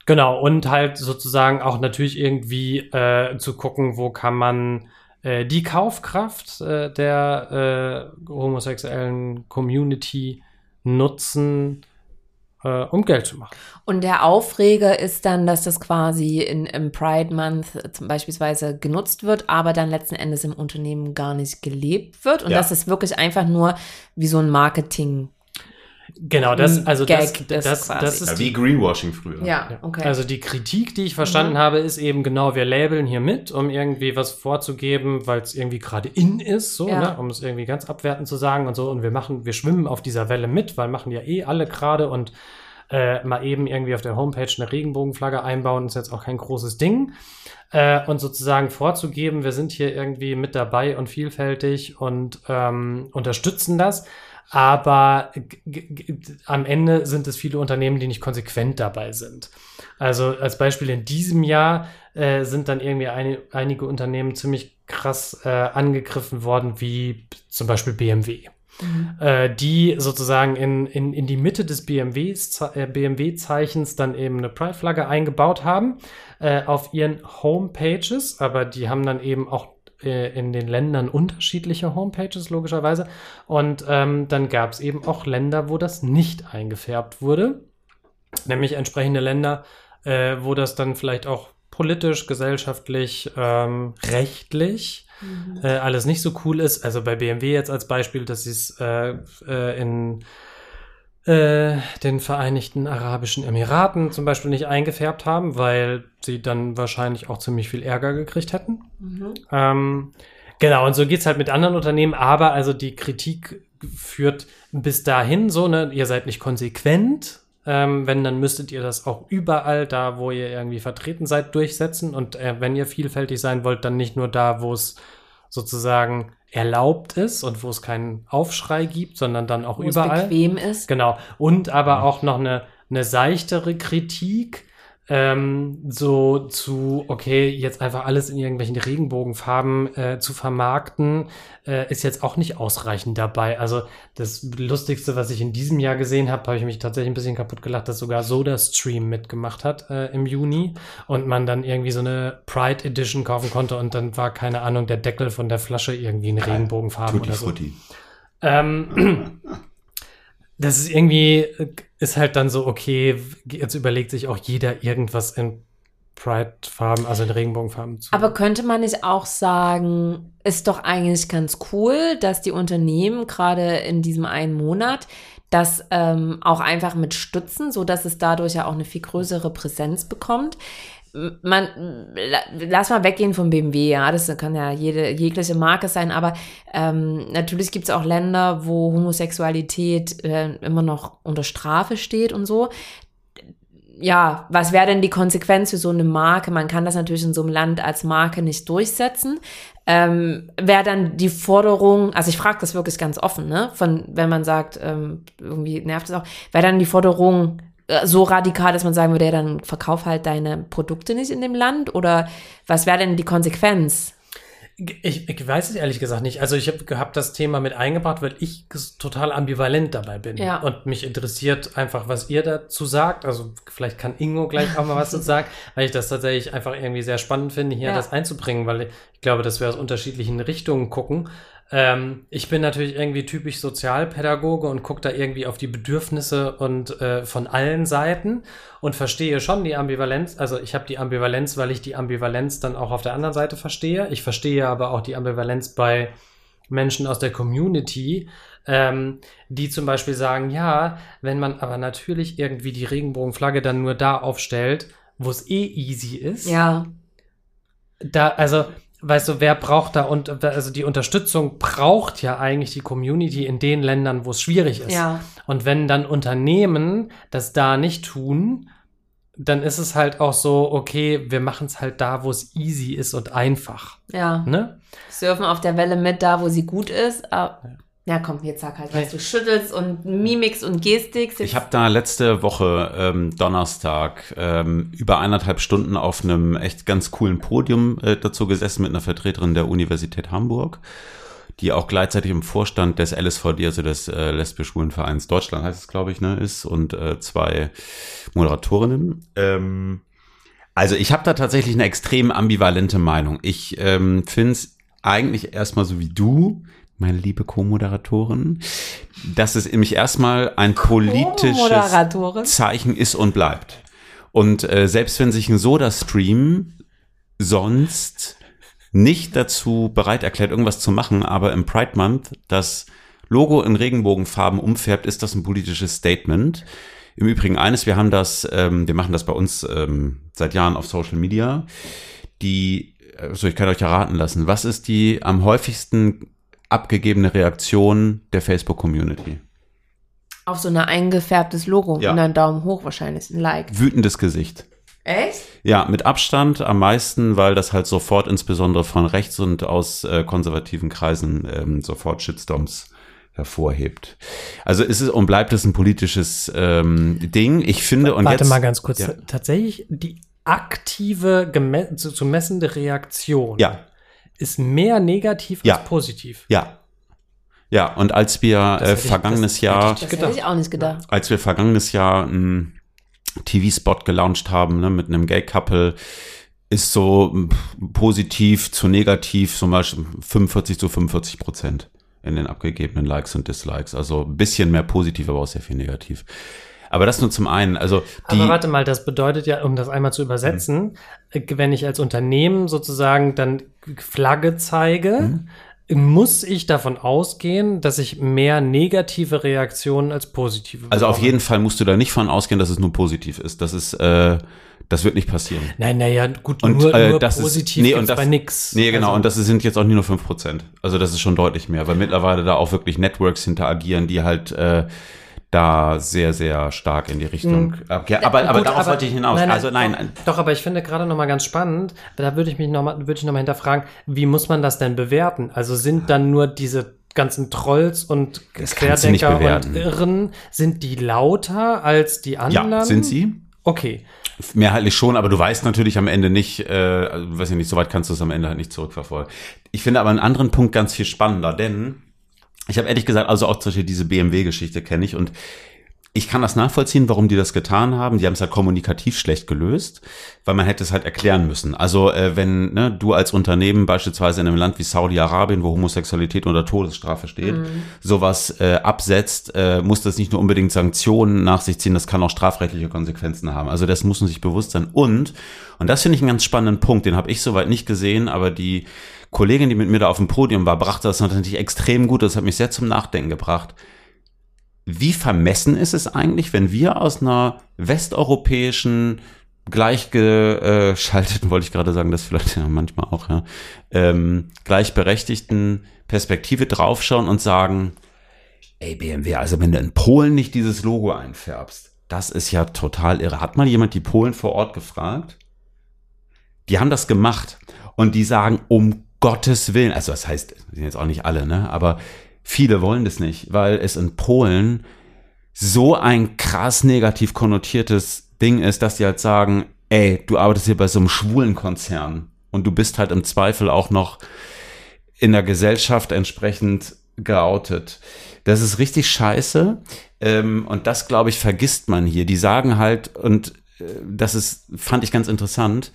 Genau, und halt sozusagen auch natürlich irgendwie äh, zu gucken, wo kann man äh, die Kaufkraft äh, der äh, homosexuellen Community nutzen, äh, um Geld zu machen. Und der Aufreger ist dann, dass das quasi in, im Pride Month zum beispielsweise genutzt wird, aber dann letzten Endes im Unternehmen gar nicht gelebt wird. Und Ja. das ist wirklich einfach nur wie so ein Marketing. Genau, das, also das, Gag das, ist das, quasi. ist Ja, die wie Greenwashing früher. Ja, okay. Also die Kritik, die ich verstanden habe, ist eben genau, wir labeln hier mit, um irgendwie was vorzugeben, weil es irgendwie gerade in ist, so, Ja. ne? um es irgendwie ganz abwertend zu sagen und so. Und wir machen, wir schwimmen auf dieser Welle mit, weil machen ja eh alle gerade und äh, mal eben irgendwie auf der Homepage eine Regenbogenflagge einbauen, ist jetzt auch kein großes Ding. Äh, und sozusagen vorzugeben, wir sind hier irgendwie mit dabei und vielfältig und ähm, unterstützen das. Aber am Ende sind es viele Unternehmen, die nicht konsequent dabei sind. Also als Beispiel in diesem Jahr äh, sind dann irgendwie eine, einige Unternehmen ziemlich krass äh, angegriffen worden, wie zum Beispiel BMW Mhm. äh, die sozusagen in, in, in die Mitte des BMWs, Ze- äh, BMW-Zeichens dann eben eine Pride-Flagge eingebaut haben äh, auf ihren Homepages, aber die haben dann eben auch in den Ländern unterschiedliche Homepages, logischerweise. Und ähm, dann gab es eben auch Länder, wo das nicht eingefärbt wurde, nämlich entsprechende Länder, äh, wo das dann vielleicht auch politisch, gesellschaftlich, ähm, rechtlich Mhm. äh, alles nicht so cool ist. Also bei BMW jetzt als Beispiel, dass sie es äh, äh, in äh, den Vereinigten Arabischen Emiraten zum Beispiel nicht eingefärbt haben, weil sie dann wahrscheinlich auch ziemlich viel Ärger gekriegt hätten. Mhm. Ähm, genau, und so geht's halt mit anderen Unternehmen, aber also die Kritik führt bis dahin so, ne, ihr seid nicht konsequent. Ähm, wenn, dann müsstet ihr das auch überall da, wo ihr irgendwie vertreten seid, durchsetzen. Und äh, wenn ihr vielfältig sein wollt, dann nicht nur da, wo es sozusagen erlaubt ist und wo es keinen Aufschrei gibt, sondern dann auch Wo es überall. bequem ist. Genau. Und aber auch noch eine, eine seichtere Kritik, ähm, so zu, okay, jetzt einfach alles in irgendwelchen Regenbogenfarben äh, zu vermarkten, äh, ist jetzt auch nicht ausreichend dabei. Also das Lustigste, was ich in diesem Jahr gesehen habe, habe ich mich tatsächlich ein bisschen kaputt gelacht, dass sogar SodaStream mitgemacht hat äh, im Juni und man dann irgendwie so eine Pride Edition kaufen konnte und dann war, keine Ahnung, der Deckel von der Flasche irgendwie in Regenbogenfarben Tutti oder so. Frutti. Ähm, das ist irgendwie, ist halt dann so, okay, jetzt überlegt sich auch jeder irgendwas in Pride-Farben, also in Regenbogenfarben zu. Aber könnte man nicht auch sagen, ist doch eigentlich ganz cool, dass die Unternehmen gerade in diesem einen Monat das ähm, auch einfach mit stützen, so es dadurch ja auch eine viel größere Präsenz bekommt. Man, la- lass mal weggehen vom BMW, ja, das kann ja jede, jegliche Marke sein, aber ähm, natürlich gibt es auch Länder, wo Homosexualität äh, immer noch unter Strafe steht und so ja, was wäre denn die Konsequenz für so eine Marke? Man kann das natürlich in so einem Land als Marke nicht durchsetzen. Ähm, wäre dann die Forderung, also ich frage das wirklich ganz offen, ne? Von wenn man sagt, ähm, irgendwie nervt es auch, wäre dann die Forderung so radikal, dass man sagen würde, ja, dann verkauf halt deine Produkte nicht in dem Land? Oder was wäre denn die Konsequenz? Ich, ich weiß es ehrlich gesagt nicht. Also ich habe hab das Thema mit eingebracht, weil ich total ambivalent dabei bin. Ja. Und mich interessiert einfach, was ihr dazu sagt. Also vielleicht kann Ingo gleich auch mal was dazu sagen, weil ich das tatsächlich einfach irgendwie sehr spannend finde, hier Ja. das einzubringen, weil ich glaube, dass wir aus unterschiedlichen Richtungen gucken. Ähm, ich bin natürlich irgendwie typisch Sozialpädagoge und gucke da irgendwie auf die Bedürfnisse und äh, von allen Seiten und verstehe schon die Ambivalenz. Also ich habe die Ambivalenz, weil ich die Ambivalenz dann auch auf der anderen Seite verstehe. Ich verstehe aber auch die Ambivalenz bei Menschen aus der Community, ähm, die zum Beispiel sagen, ja, wenn man aber natürlich irgendwie die Regenbogenflagge dann nur da aufstellt, wo es eh easy ist, Ja, da, also, weißt du, wer braucht da und also die Unterstützung braucht ja eigentlich die Community in den Ländern, wo es schwierig ist. ja. Und wenn dann Unternehmen das da nicht tun, dann ist es halt auch so, okay, wir machen es halt da, wo es easy ist und einfach. Ja. Ne? Surfen auf der Welle mit da, wo sie gut ist. Aber, ja, komm, jetzt sag halt, was du schüttelst und Mimics und Gestiks. Ich habe da letzte Woche ähm, Donnerstag ähm, über eineinhalb Stunden auf einem echt ganz coolen Podium äh, dazu gesessen mit einer Vertreterin der Universität Hamburg, die auch gleichzeitig im Vorstand des LSVD, also des äh, lesbisch-schwulen Vereins Deutschland heißt es, glaube ich, ne, ist und äh, zwei Moderatorinnen. Ähm, also ich habe da tatsächlich eine extrem ambivalente Meinung. Ich ähm, finde es eigentlich erstmal so wie du, meine liebe Co-Moderatorin, dass es nämlich erstmal ein politisches. Zeichen ist und bleibt. Und äh, selbst wenn sich ein Soda-Stream sonst nicht dazu bereit erklärt, irgendwas zu machen, aber im Pride Month das Logo in Regenbogenfarben umfärbt, ist das ein politisches Statement. Im Übrigen eines, wir haben das, ähm, wir machen das bei uns ähm, seit Jahren auf Social Media. Die, also ich kann euch ja raten lassen, was ist die am häufigsten abgegebene Reaktion der Facebook-Community? Auf so ein eingefärbtes Logo Ja. und ein Daumen hoch wahrscheinlich, ein Like. Wütendes Gesicht. Echt? Ja, mit Abstand am meisten, weil das halt sofort insbesondere von rechts und aus äh, konservativen Kreisen ähm, sofort Shitstorms hervorhebt. Also ist es und bleibt es ein politisches ähm, Ding. Ich finde und Warte jetzt mal ganz kurz. Ja. Tatsächlich, die aktive, zu, zu messende Reaktion Ja, ist mehr negativ Ja. als positiv. ja, ja. Und als wir äh, hätte ich- vergangenes das Jahr hätte Das hätte ich auch nicht gedacht. als wir vergangenes Jahr einen TV-Spot gelauncht haben, ne, mit einem Gay-Couple, ist so positiv zu negativ, zum Beispiel 45 zu 45 Prozent in den abgegebenen Likes und Dislikes. Also ein bisschen mehr positiv, aber auch sehr viel negativ. Aber das nur zum einen. Also Aber warte mal, das bedeutet ja, um das einmal zu übersetzen, äh, wenn ich als Unternehmen sozusagen dann Flagge zeige, Mhm. muss ich davon ausgehen, dass ich mehr negative Reaktionen als positive also auf bekomme. jeden Fall musst du da nicht von ausgehen, dass es nur positiv ist. Das ist, äh, das wird nicht passieren. Nein, naja, gut, Und, nur, äh, nur das ist- positiv nee, gibt's und das- bei nix. Nee, genau. Also, und das sind jetzt auch nicht nur 5%. Also das ist schon deutlich mehr, weil mittlerweile da auch wirklich Networks hinter agieren, die halt äh, da sehr, sehr stark in die Richtung. Okay, aber aber Gut, darauf wollte ich hinaus. Nein, also nein, Doch, doch, aber ich finde gerade noch mal ganz spannend, da würde ich mich noch mal, würde ich noch mal hinterfragen, wie muss man das denn bewerten? Also sind dann nur diese ganzen Trolls und Das Querdenker und. Irren, sind die lauter als die anderen? ja, sind sie? Okay. Mehrheitlich schon, aber du weißt natürlich am Ende nicht, äh, also, weiß ich nicht, soweit kannst du es am Ende halt nicht zurückverfolgen. Ich finde aber einen anderen Punkt ganz viel spannender, denn ich habe ehrlich gesagt, also auch zum Beispiel diese BMW-Geschichte kenne ich und ich kann das nachvollziehen, warum die das getan haben. Die haben es halt kommunikativ schlecht gelöst, weil man hätte es halt erklären müssen. Also äh, wenn ne, du als Unternehmen beispielsweise in einem Land wie Saudi-Arabien, wo Homosexualität unter Todesstrafe steht, sowas äh, absetzt, äh, muss das nicht nur unbedingt Sanktionen nach sich ziehen, das kann auch strafrechtliche Konsequenzen haben. Also das muss man sich bewusst sein. Und, und das finde ich einen ganz spannenden Punkt, den habe ich soweit nicht gesehen, aber die Kollegin, die mit mir da auf dem Podium war, brachte das natürlich extrem gut. Das hat mich sehr zum Nachdenken gebracht wie vermessen ist es eigentlich, wenn wir aus einer westeuropäischen gleichgeschalteten, wollte ich gerade sagen, das vielleicht ja manchmal auch, ja, ähm, gleichberechtigten Perspektive draufschauen und sagen, ey BMW, also wenn du in Polen nicht dieses Logo einfärbst, das ist ja total irre. Hat mal jemand die Polen vor Ort gefragt? Die haben das gemacht und die sagen, um Gottes Willen, also das heißt, sind jetzt auch nicht alle, ne, aber viele wollen das nicht, weil es in Polen so ein krass negativ konnotiertes Ding ist, dass die halt sagen, ey, du arbeitest hier bei so einem schwulen Konzern und du bist halt im Zweifel auch noch in der Gesellschaft entsprechend geoutet. Das ist richtig scheiße. Ähm, und das, glaube ich, vergisst man hier. Die sagen halt, und äh, das ist, fand ich ganz interessant,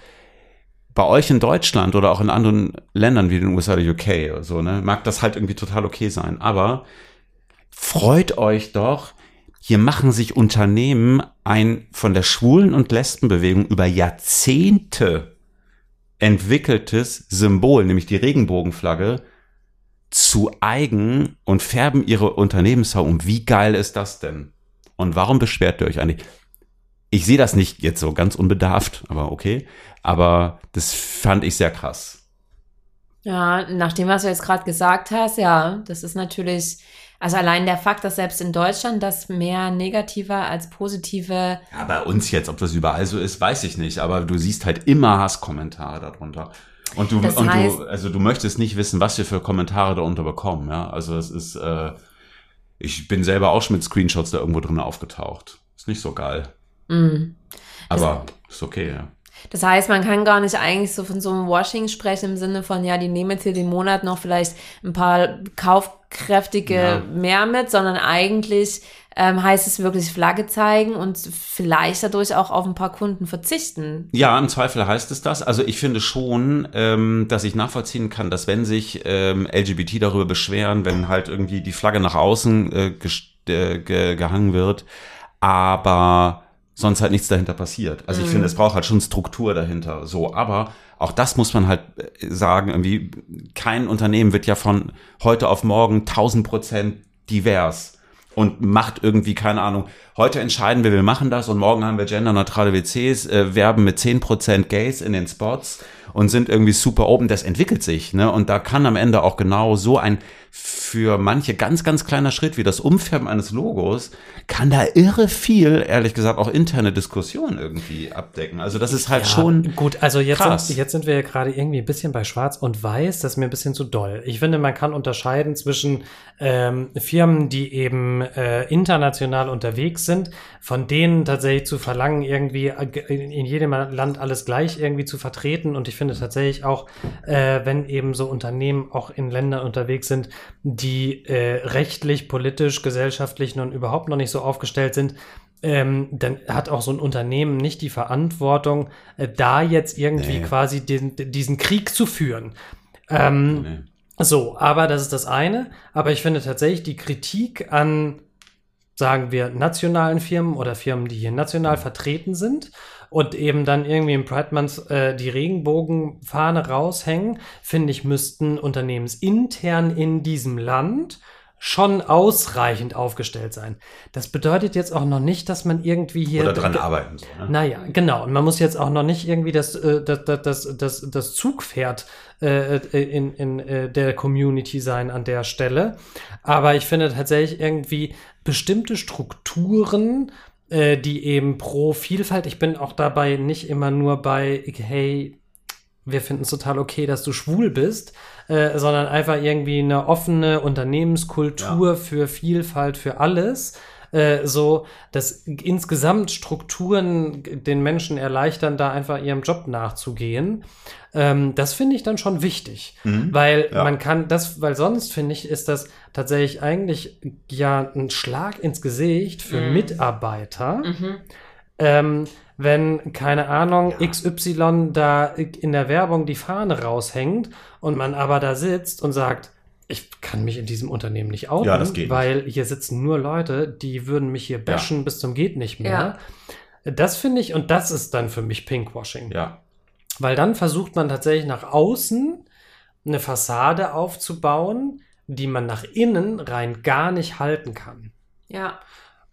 bei euch in Deutschland oder auch in anderen Ländern wie den USA oder UK oder so, ne, mag das halt irgendwie total okay sein. Aber freut euch doch, hier machen sich Unternehmen ein von der Schwulen- und Lesbenbewegung über Jahrzehnte entwickeltes Symbol, nämlich die Regenbogenflagge, zu eigen und färben ihre Unternehmenshau um. Wie geil ist das denn? Und warum beschwert ihr euch eigentlich? Ich sehe das nicht jetzt so ganz unbedarft, aber okay. Aber das fand ich sehr krass. Ja, nach dem, was du jetzt gerade gesagt hast, ja, das ist natürlich, also allein der Fakt, dass selbst in Deutschland das mehr negative als positive, Ja, bei uns jetzt, ob das überall so ist, weiß ich nicht. Aber du siehst halt immer Hasskommentare darunter. Und du, Das und heißt- du, also du möchtest nicht wissen, was wir für Kommentare darunter bekommen, ja. Also es ist, äh, ich bin selber auch schon mit Screenshots da irgendwo drin aufgetaucht. Ist nicht so geil. Mh. Aber ist okay, ja. Das heißt, man kann gar nicht eigentlich so von so einem Washing sprechen im Sinne von, ja, die nehmen jetzt hier den Monat noch vielleicht ein paar kaufkräftige Ja. mehr mit, sondern eigentlich ähm, heißt es wirklich Flagge zeigen und vielleicht dadurch auch auf ein paar Kunden verzichten. Ja, im Zweifel heißt es das. Also ich finde schon, ähm, dass ich nachvollziehen kann, dass wenn sich ähm, LGBT darüber beschweren, wenn halt irgendwie die Flagge nach außen äh, äh, ge gehangen wird, aber sonst halt nichts dahinter passiert. Also ich finde, es braucht halt schon Struktur dahinter. So, aber auch das muss man halt äh, sagen, irgendwie kein Unternehmen wird ja von heute auf morgen 1000 Prozent divers und macht irgendwie, keine Ahnung, heute entscheiden wir, wir machen das und morgen haben wir genderneutrale WCs, äh, werben mit 10% Gays in den Spots und sind irgendwie super open. Das entwickelt sich, ne? Und da kann am Ende auch genau so ein für manche ganz, ganz kleiner Schritt wie das Umfärben eines Logos, kann da irre viel, ehrlich gesagt, auch interne Diskussionen irgendwie abdecken. Also das ist halt Ja, schon. gut. Also jetzt krass. sind, jetzt sind wir ja gerade irgendwie ein bisschen bei Schwarz und Weiß. Das ist mir ein bisschen zu doll. Ich finde, man kann unterscheiden zwischen ähm, Firmen, die eben äh, international unterwegs sind, von denen tatsächlich zu verlangen, irgendwie äh, in, in jedem Land alles gleich irgendwie zu vertreten. Und ich finde tatsächlich auch, äh, wenn eben so Unternehmen auch in Ländern unterwegs sind, die äh, rechtlich, politisch, gesellschaftlich nun überhaupt noch nicht so aufgestellt sind, ähm, dann hat auch so ein Unternehmen nicht die Verantwortung, äh, da jetzt irgendwie Nee. quasi den, diesen Krieg zu führen. Ähm, Nee. so, aber das ist das eine. Aber ich finde tatsächlich die Kritik an, sagen wir, nationalen Firmen oder Firmen, die hier national vertreten sind und eben dann irgendwie im Pride Month äh, die Regenbogenfahne raushängen, finde ich, müssten unternehmensintern in diesem Land schon ausreichend aufgestellt sein. Das bedeutet jetzt auch noch nicht, dass man irgendwie hier Oder dran arbeiten. So, ne? naja, genau. Und man muss jetzt auch noch nicht irgendwie das, äh, das, das, das, das, Zugpferd äh, äh, in, in der Community sein an der Stelle. Aber ich finde tatsächlich irgendwie bestimmte Strukturen, äh, die eben pro Vielfalt, ich bin auch dabei nicht immer nur bei, hey, wir finden es total okay, dass du schwul bist, äh, sondern einfach irgendwie eine offene Unternehmenskultur für Vielfalt, für alles. Äh, so, dass insgesamt Strukturen den Menschen erleichtern, da einfach ihrem Job nachzugehen. Ähm, das finde ich dann schon wichtig, weil Ja. man kann das, weil sonst finde ich, ist das tatsächlich eigentlich ja ein Schlag ins Gesicht für Mitarbeiter ähm, wenn, keine Ahnung, XY da in der Werbung die Fahne raushängt und man aber da sitzt und sagt, ich kann mich in diesem Unternehmen nicht outen, Ja, das geht nicht. weil hier sitzen nur Leute, die würden mich hier bashen bis zum geht nicht mehr. Das finde ich, und das ist dann für mich Pinkwashing. Ja. Weil dann versucht man tatsächlich nach außen eine Fassade aufzubauen, die man nach innen rein gar nicht halten kann. Ja.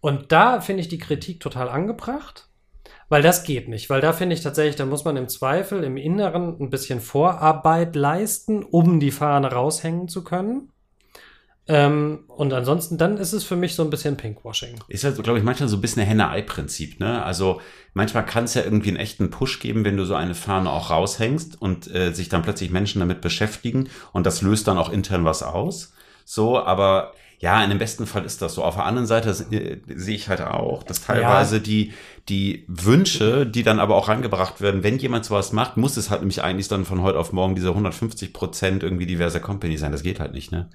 Und da finde ich die Kritik total angebracht, weil das geht nicht. Weil da finde ich tatsächlich, da muss man im Zweifel im Inneren ein bisschen Vorarbeit leisten, um die Fahne raushängen zu können. Ähm, und ansonsten, dann ist es für mich so ein bisschen Pinkwashing. Ist halt, glaube ich, manchmal so ein bisschen ein Henne-Ei-Prinzip, ne? Also manchmal kann es ja irgendwie einen echten Push geben, wenn du so eine Fahne auch raushängst und äh, sich dann plötzlich Menschen damit beschäftigen und das löst dann auch intern was aus. So, aber ja, in dem besten Fall ist das so. Auf der anderen Seite äh, sehe ich halt auch, dass teilweise Ja. die, die Wünsche, die dann aber auch rangebracht werden, wenn jemand sowas macht, muss es halt nämlich eigentlich dann von heute auf morgen diese 150 Prozent irgendwie diverse Company sein. Das geht halt nicht, ne?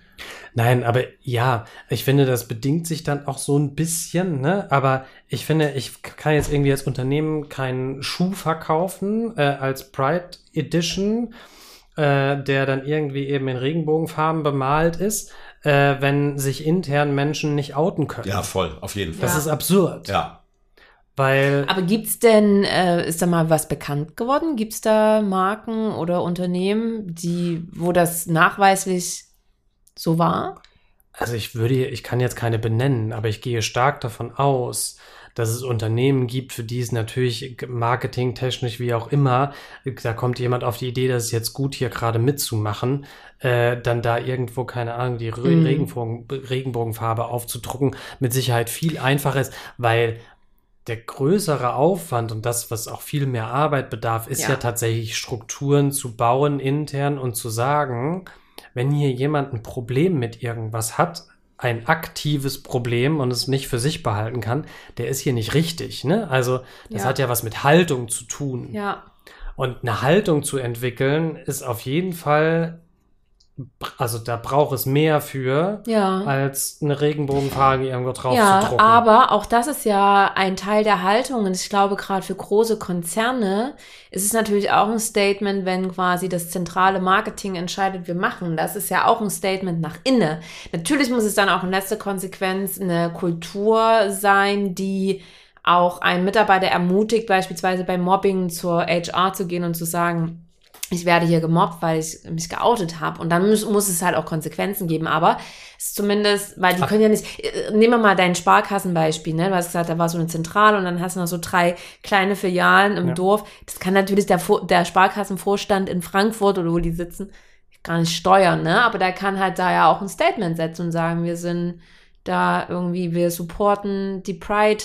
Nein, aber ja, ich finde, das bedingt sich dann auch so ein bisschen, ne? Aber ich finde, ich kann jetzt irgendwie als Unternehmen keinen Schuh verkaufen äh, als Pride Edition, äh, der dann irgendwie eben in Regenbogenfarben bemalt ist, äh, wenn sich intern Menschen nicht outen können. Ja, voll, auf jeden Fall. Das ist absurd. Ja. Weil Aber gibt's denn, äh, ist da mal was bekannt geworden? Gibt's da Marken oder Unternehmen, die, wo das nachweislich so war? Also ich würde, ich kann jetzt keine benennen, aber ich gehe stark davon aus, dass es Unternehmen gibt, für die es natürlich marketingtechnisch wie auch immer, da kommt jemand auf die Idee, dass es jetzt gut hier gerade mitzumachen, äh, dann da irgendwo, keine Ahnung, die Re Mhm. Regenbogen, Regenbogenfarbe aufzudrucken, mit Sicherheit viel einfacher ist, weil der größere Aufwand und das, was auch viel mehr Arbeit bedarf, ist ja, Ja. tatsächlich Strukturen zu bauen intern und zu sagen, wenn hier jemand ein Problem mit irgendwas hat, ein aktives Problem und es nicht für sich behalten kann, der ist hier nicht richtig. Ne? Also das Ja. hat ja was mit Haltung zu tun. Ja. Und eine Haltung zu entwickeln, ist auf jeden Fall, also da braucht es mehr für, Ja. als eine Regenbogenfarbe irgendwo drauf Ja, zu drucken. aber auch das ist ja ein Teil der Haltung. Und ich glaube, gerade für große Konzerne ist es natürlich auch ein Statement, wenn quasi das zentrale Marketing entscheidet, wir machen. Das ist ja auch ein Statement nach innen. Natürlich muss es dann auch in letzter Konsequenz eine Kultur sein, die auch einen Mitarbeiter ermutigt, beispielsweise bei Mobbing zur HR zu gehen und zu sagen, ich werde hier gemobbt, weil ich mich geoutet habe. Und dann muss, muss es halt auch Konsequenzen geben. Aber es ist zumindest, weil die können ja nicht, äh, nehmen wir mal dein Sparkassenbeispiel, ne? Du hast gesagt, da war so eine Zentrale und dann hast du noch so drei kleine Filialen im Ja. Dorf. Das kann natürlich der, der Sparkassenvorstand in Frankfurt oder wo die sitzen, gar nicht steuern, ne? Aber der kann halt da ja auch ein Statement setzen und sagen, wir sind da irgendwie, wir supporten die Pride.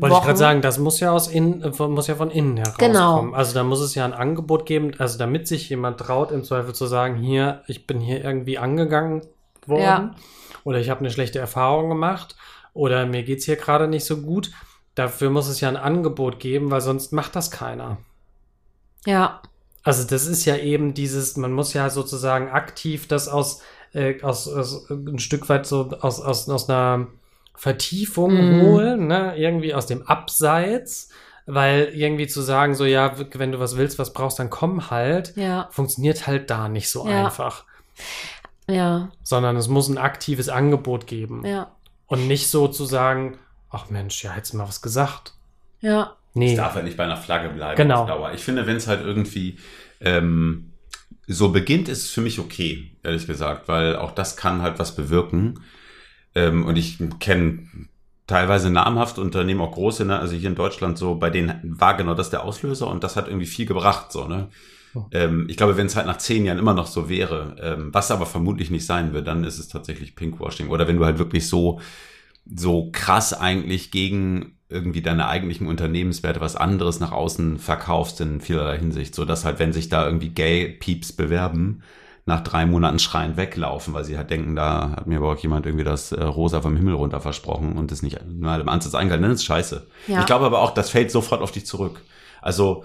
Wollte ich gerade sagen, das muss ja aus innen, äh, von- muss ja von innen herauskommen. Genau. Also da muss es ja ein Angebot geben, also damit sich jemand traut, im Zweifel zu sagen, hier, ich bin hier irgendwie angegangen worden Ja. oder ich habe eine schlechte Erfahrung gemacht oder mir geht's hier gerade nicht so gut. Dafür muss es ja ein Angebot geben, weil sonst macht das keiner. Ja, Also das ist ja eben dieses, man muss ja sozusagen aktiv das aus, äh, aus, aus ein Stück weit so aus, aus, aus einer Vertiefung Mhm. holen, ne? irgendwie aus dem Abseits, weil irgendwie zu sagen, so ja, wenn du was willst, was brauchst, dann komm halt, ja, funktioniert halt da nicht so Ja. einfach, ja, sondern es muss ein aktives Angebot geben ja, und nicht so zu sagen, ach Mensch, ja, hättest du mal was gesagt. ja, Es Nee. darf halt nicht bei einer Flagge bleiben Genau. auf Dauer. Ich finde, wenn es halt irgendwie ähm, so beginnt, ist es für mich okay, ehrlich gesagt, weil auch das kann halt was bewirken. Ähm, und ich kenne teilweise namhafte Unternehmen, auch große, ne? also hier in Deutschland so, bei denen war genau das der Auslöser und das hat irgendwie viel gebracht, so, ne? Oh. Ähm, ich glaube, wenn es halt nach zehn Jahren immer noch so wäre, ähm, was aber vermutlich nicht sein wird, dann ist es tatsächlich Pinkwashing. Oder wenn du halt wirklich so, so krass eigentlich gegen irgendwie deine eigentlichen Unternehmenswerte was anderes nach außen verkaufst in vielerlei Hinsicht, so dass halt, wenn sich da irgendwie Gay-Peeps bewerben, nach drei Monaten schreiend weglaufen, weil sie halt denken, da hat mir aber auch jemand irgendwie das äh, Rosa vom Himmel runter versprochen und das nicht mal im Ansatz eingehalten. Das ist scheiße. Ja. Ich glaube aber auch, das fällt sofort auf dich zurück. Also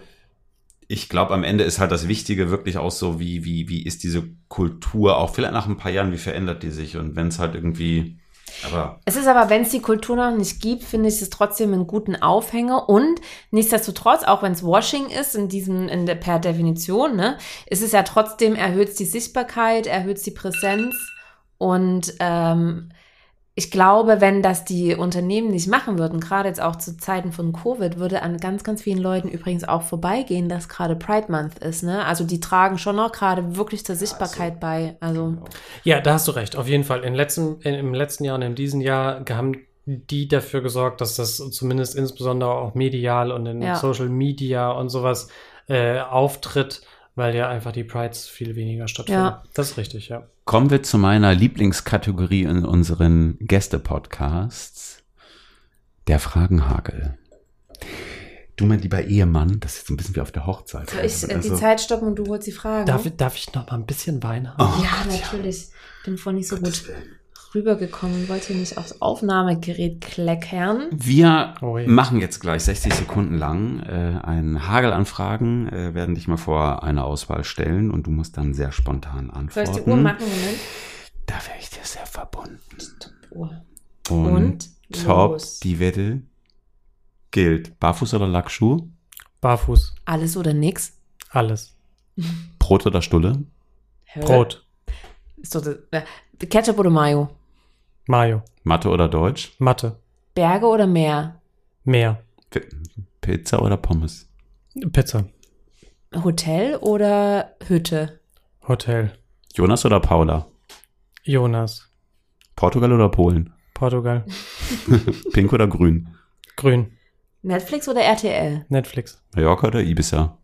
ich glaube, am Ende ist halt das Wichtige wirklich auch so, wie, wie, wie ist diese Kultur auch vielleicht nach ein paar Jahren, wie verändert die sich? Und wenn es halt irgendwie, aber Es ist aber, wenn es die Kultur noch nicht gibt, finde ich es trotzdem einen guten Aufhänger. Und nichtsdestotrotz, auch wenn es Washing ist, in diesem, in der, per Definition, ne, ist es ja trotzdem, erhöht die Sichtbarkeit, erhöht die Präsenz. Und ähm, ich glaube, wenn das die Unternehmen nicht machen würden, gerade jetzt auch zu Zeiten von Covid, würde an ganz, ganz vielen Leuten übrigens auch vorbeigehen, dass gerade Pride Month ist. Ne? Also die tragen schon noch gerade wirklich zur Sichtbarkeit bei. Also Ja, da hast du recht. Auf jeden Fall. In letzten, in, Im letzten Jahr und in diesem Jahr haben die dafür gesorgt, dass das zumindest insbesondere auch medial und in Ja. Social Media und sowas äh, auftritt, weil ja einfach die Prides viel weniger stattfinden. Ja. Das ist richtig, ja. Kommen wir zu meiner Lieblingskategorie in unseren Gäste-Podcasts, der Fragenhagel. Du, mein lieber Ehemann, das ist jetzt ein bisschen wie auf der Hochzeit. Soll ich äh, die Also- Zeit stoppen und du holst die Fragen? Darf, ich- darf ich noch mal ein bisschen Wein haben? Oh, ja, Gott, natürlich. Bin vorhin nicht so gut rübergekommen und wollte nicht aufs Aufnahmegerät kleckern. Wir Oh je. machen jetzt gleich 60 Sekunden lang äh, einen Hagel an Fragen, äh, werden dich mal vor eine Auswahl stellen und du musst dann sehr spontan Soll antworten. ich die Uhr machen? Moment. Da wäre ich dir sehr verbunden. Uhr. Und, Und top, los. die Wette gilt. Barfuß oder Lackschuh? Barfuß. Alles oder nix? Alles. Brot oder Stulle? Brot. Ist doch das, äh, Ketchup oder Mayo? Mayo. Mathe oder Deutsch? Mathe. Berge oder Meer? Meer. P Pizza oder Pommes? Pizza. Hotel oder Hütte? Hotel. Jonas oder Paula? Jonas. Portugal oder Polen? Portugal. Pink oder grün? Grün. Netflix oder RTL? Netflix. Mallorca oder Ibiza?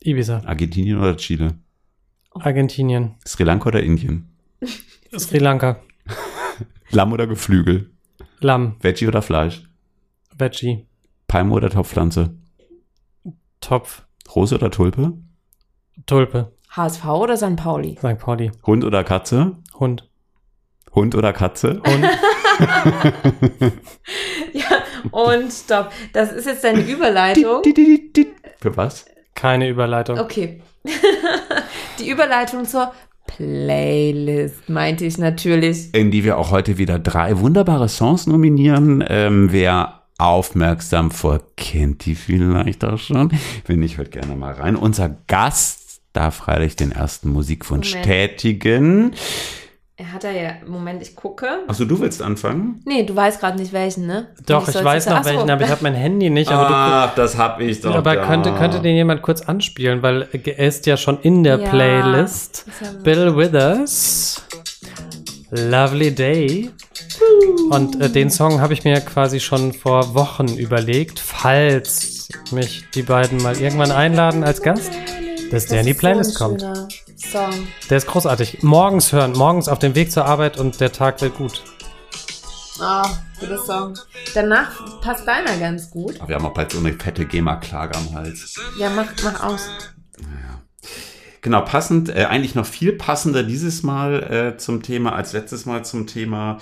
Ibiza. Argentinien oder Chile? Argentinien. Sri Lanka oder Indien? Sri Lanka. Lamm oder Geflügel? Lamm. Veggie oder Fleisch? Veggie. Palme oder Topfpflanze? Topf. Rose oder Tulpe? Tulpe. HSV oder St. Pauli? St. Pauli. Hund oder Katze? Hund. Hund oder Katze? Hund. Ja, und stopp. Das ist jetzt deine Überleitung. Für was? Keine Überleitung. Okay. Die Überleitung zur Playlist, meinte ich natürlich. In die wir auch heute wieder drei wunderbare Songs nominieren. Ähm, wer aufmerksam vor kennt die vielleicht auch schon. Wenn nicht, hört gerne mal rein. Unser Gast darf freilich den ersten Musikwunsch Moment. tätigen. Er hat da ja, Moment, ich gucke. Achso, du willst anfangen? Nee, du weißt gerade nicht welchen, ne? Doch, ich soll's weiß noch so. welchen, aber ich habe mein Handy nicht. Aber, Ach, das hab ich doch. aber da. könnte, könnte den jemand kurz anspielen, weil er ist ja schon in der Ja, Playlist. Bill Withers. Lovely Day. Und äh, den Song habe ich mir quasi schon vor Wochen überlegt, falls mich die beiden mal irgendwann einladen als Gast, dass der in die Das ist Playlist so kommt. schöner Song. Der ist großartig. Morgens hören, morgens auf dem Weg zur Arbeit und der Tag wird gut. Ah, guter Song. Danach passt deiner ganz gut. Aber wir haben auch bald so eine fette GEMA-Klage am Hals. Ja, mach, mach aus. Genau, passend, äh, eigentlich noch viel passender dieses Mal äh, zum Thema als letztes Mal zum Thema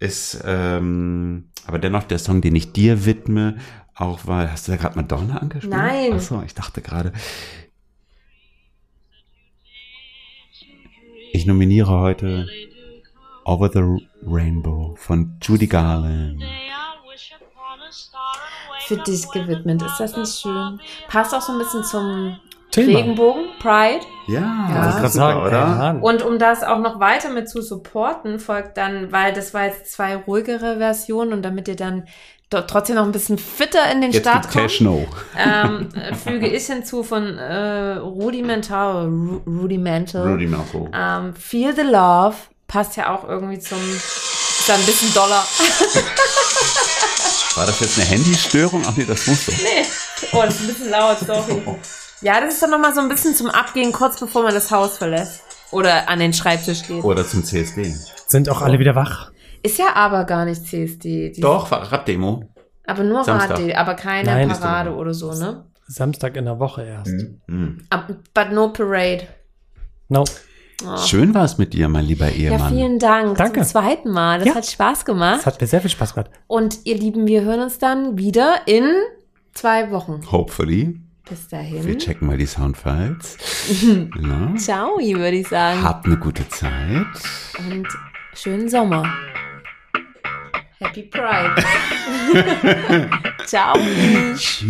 ist, ähm, aber dennoch der Song, den ich dir widme, auch weil, hast du da gerade Madonna angespielt? Nein. Achso, ich dachte gerade. Ich nominiere heute Over the Rainbow von Judy Garland. Für dich gewidmet. Ist das nicht schön? Passt auch so ein bisschen zum Thema. Regenbogen, Pride. Ja, Ja. das super, sagen, oder? Und um das auch noch weiter mit zu supporten, folgt dann, weil das war jetzt zwei ruhigere Versionen und damit ihr dann trotzdem noch ein bisschen fitter in den Jetzt Start kommt, Techno. ähm, äh, füge ich hinzu von äh, Rudimental, Ru Rudimental. Marco. Ähm, Feel the Love passt ja auch irgendwie zum, ist dann ein bisschen doller. War das jetzt eine Handystörung? Ach nee, das muss doch. nee. Oh, das ist ein bisschen laut, sorry. Ja, das ist dann nochmal so ein bisschen zum Abgehen, kurz bevor man das Haus verlässt. Oder an den Schreibtisch geht. Oder zum CSD. Sind auch alle wieder wach? Ist ja aber gar nicht CSD. Die- Doch, Rap-Demo. Aber nur Samstag. Radio, aber keine Nein, Parade oder so, ne? Samstag in der Woche erst. Mhm. Ab- But no parade. No. Oh. Schön war es mit dir, mein lieber Ja, Ehemann. vielen Dank. Danke. Zum zweiten Mal. Das Ja. hat Spaß gemacht. hat mir sehr viel Spaß gemacht. Und ihr Lieben, wir hören uns dann wieder in zwei Wochen. Hopefully. Bis Wir dahin. checken mal die Soundfiles. ja. Ciao, würde ich sagen. Habt eine gute Zeit. Und schönen Sommer. Happy Pride. Ciao. Tschüss.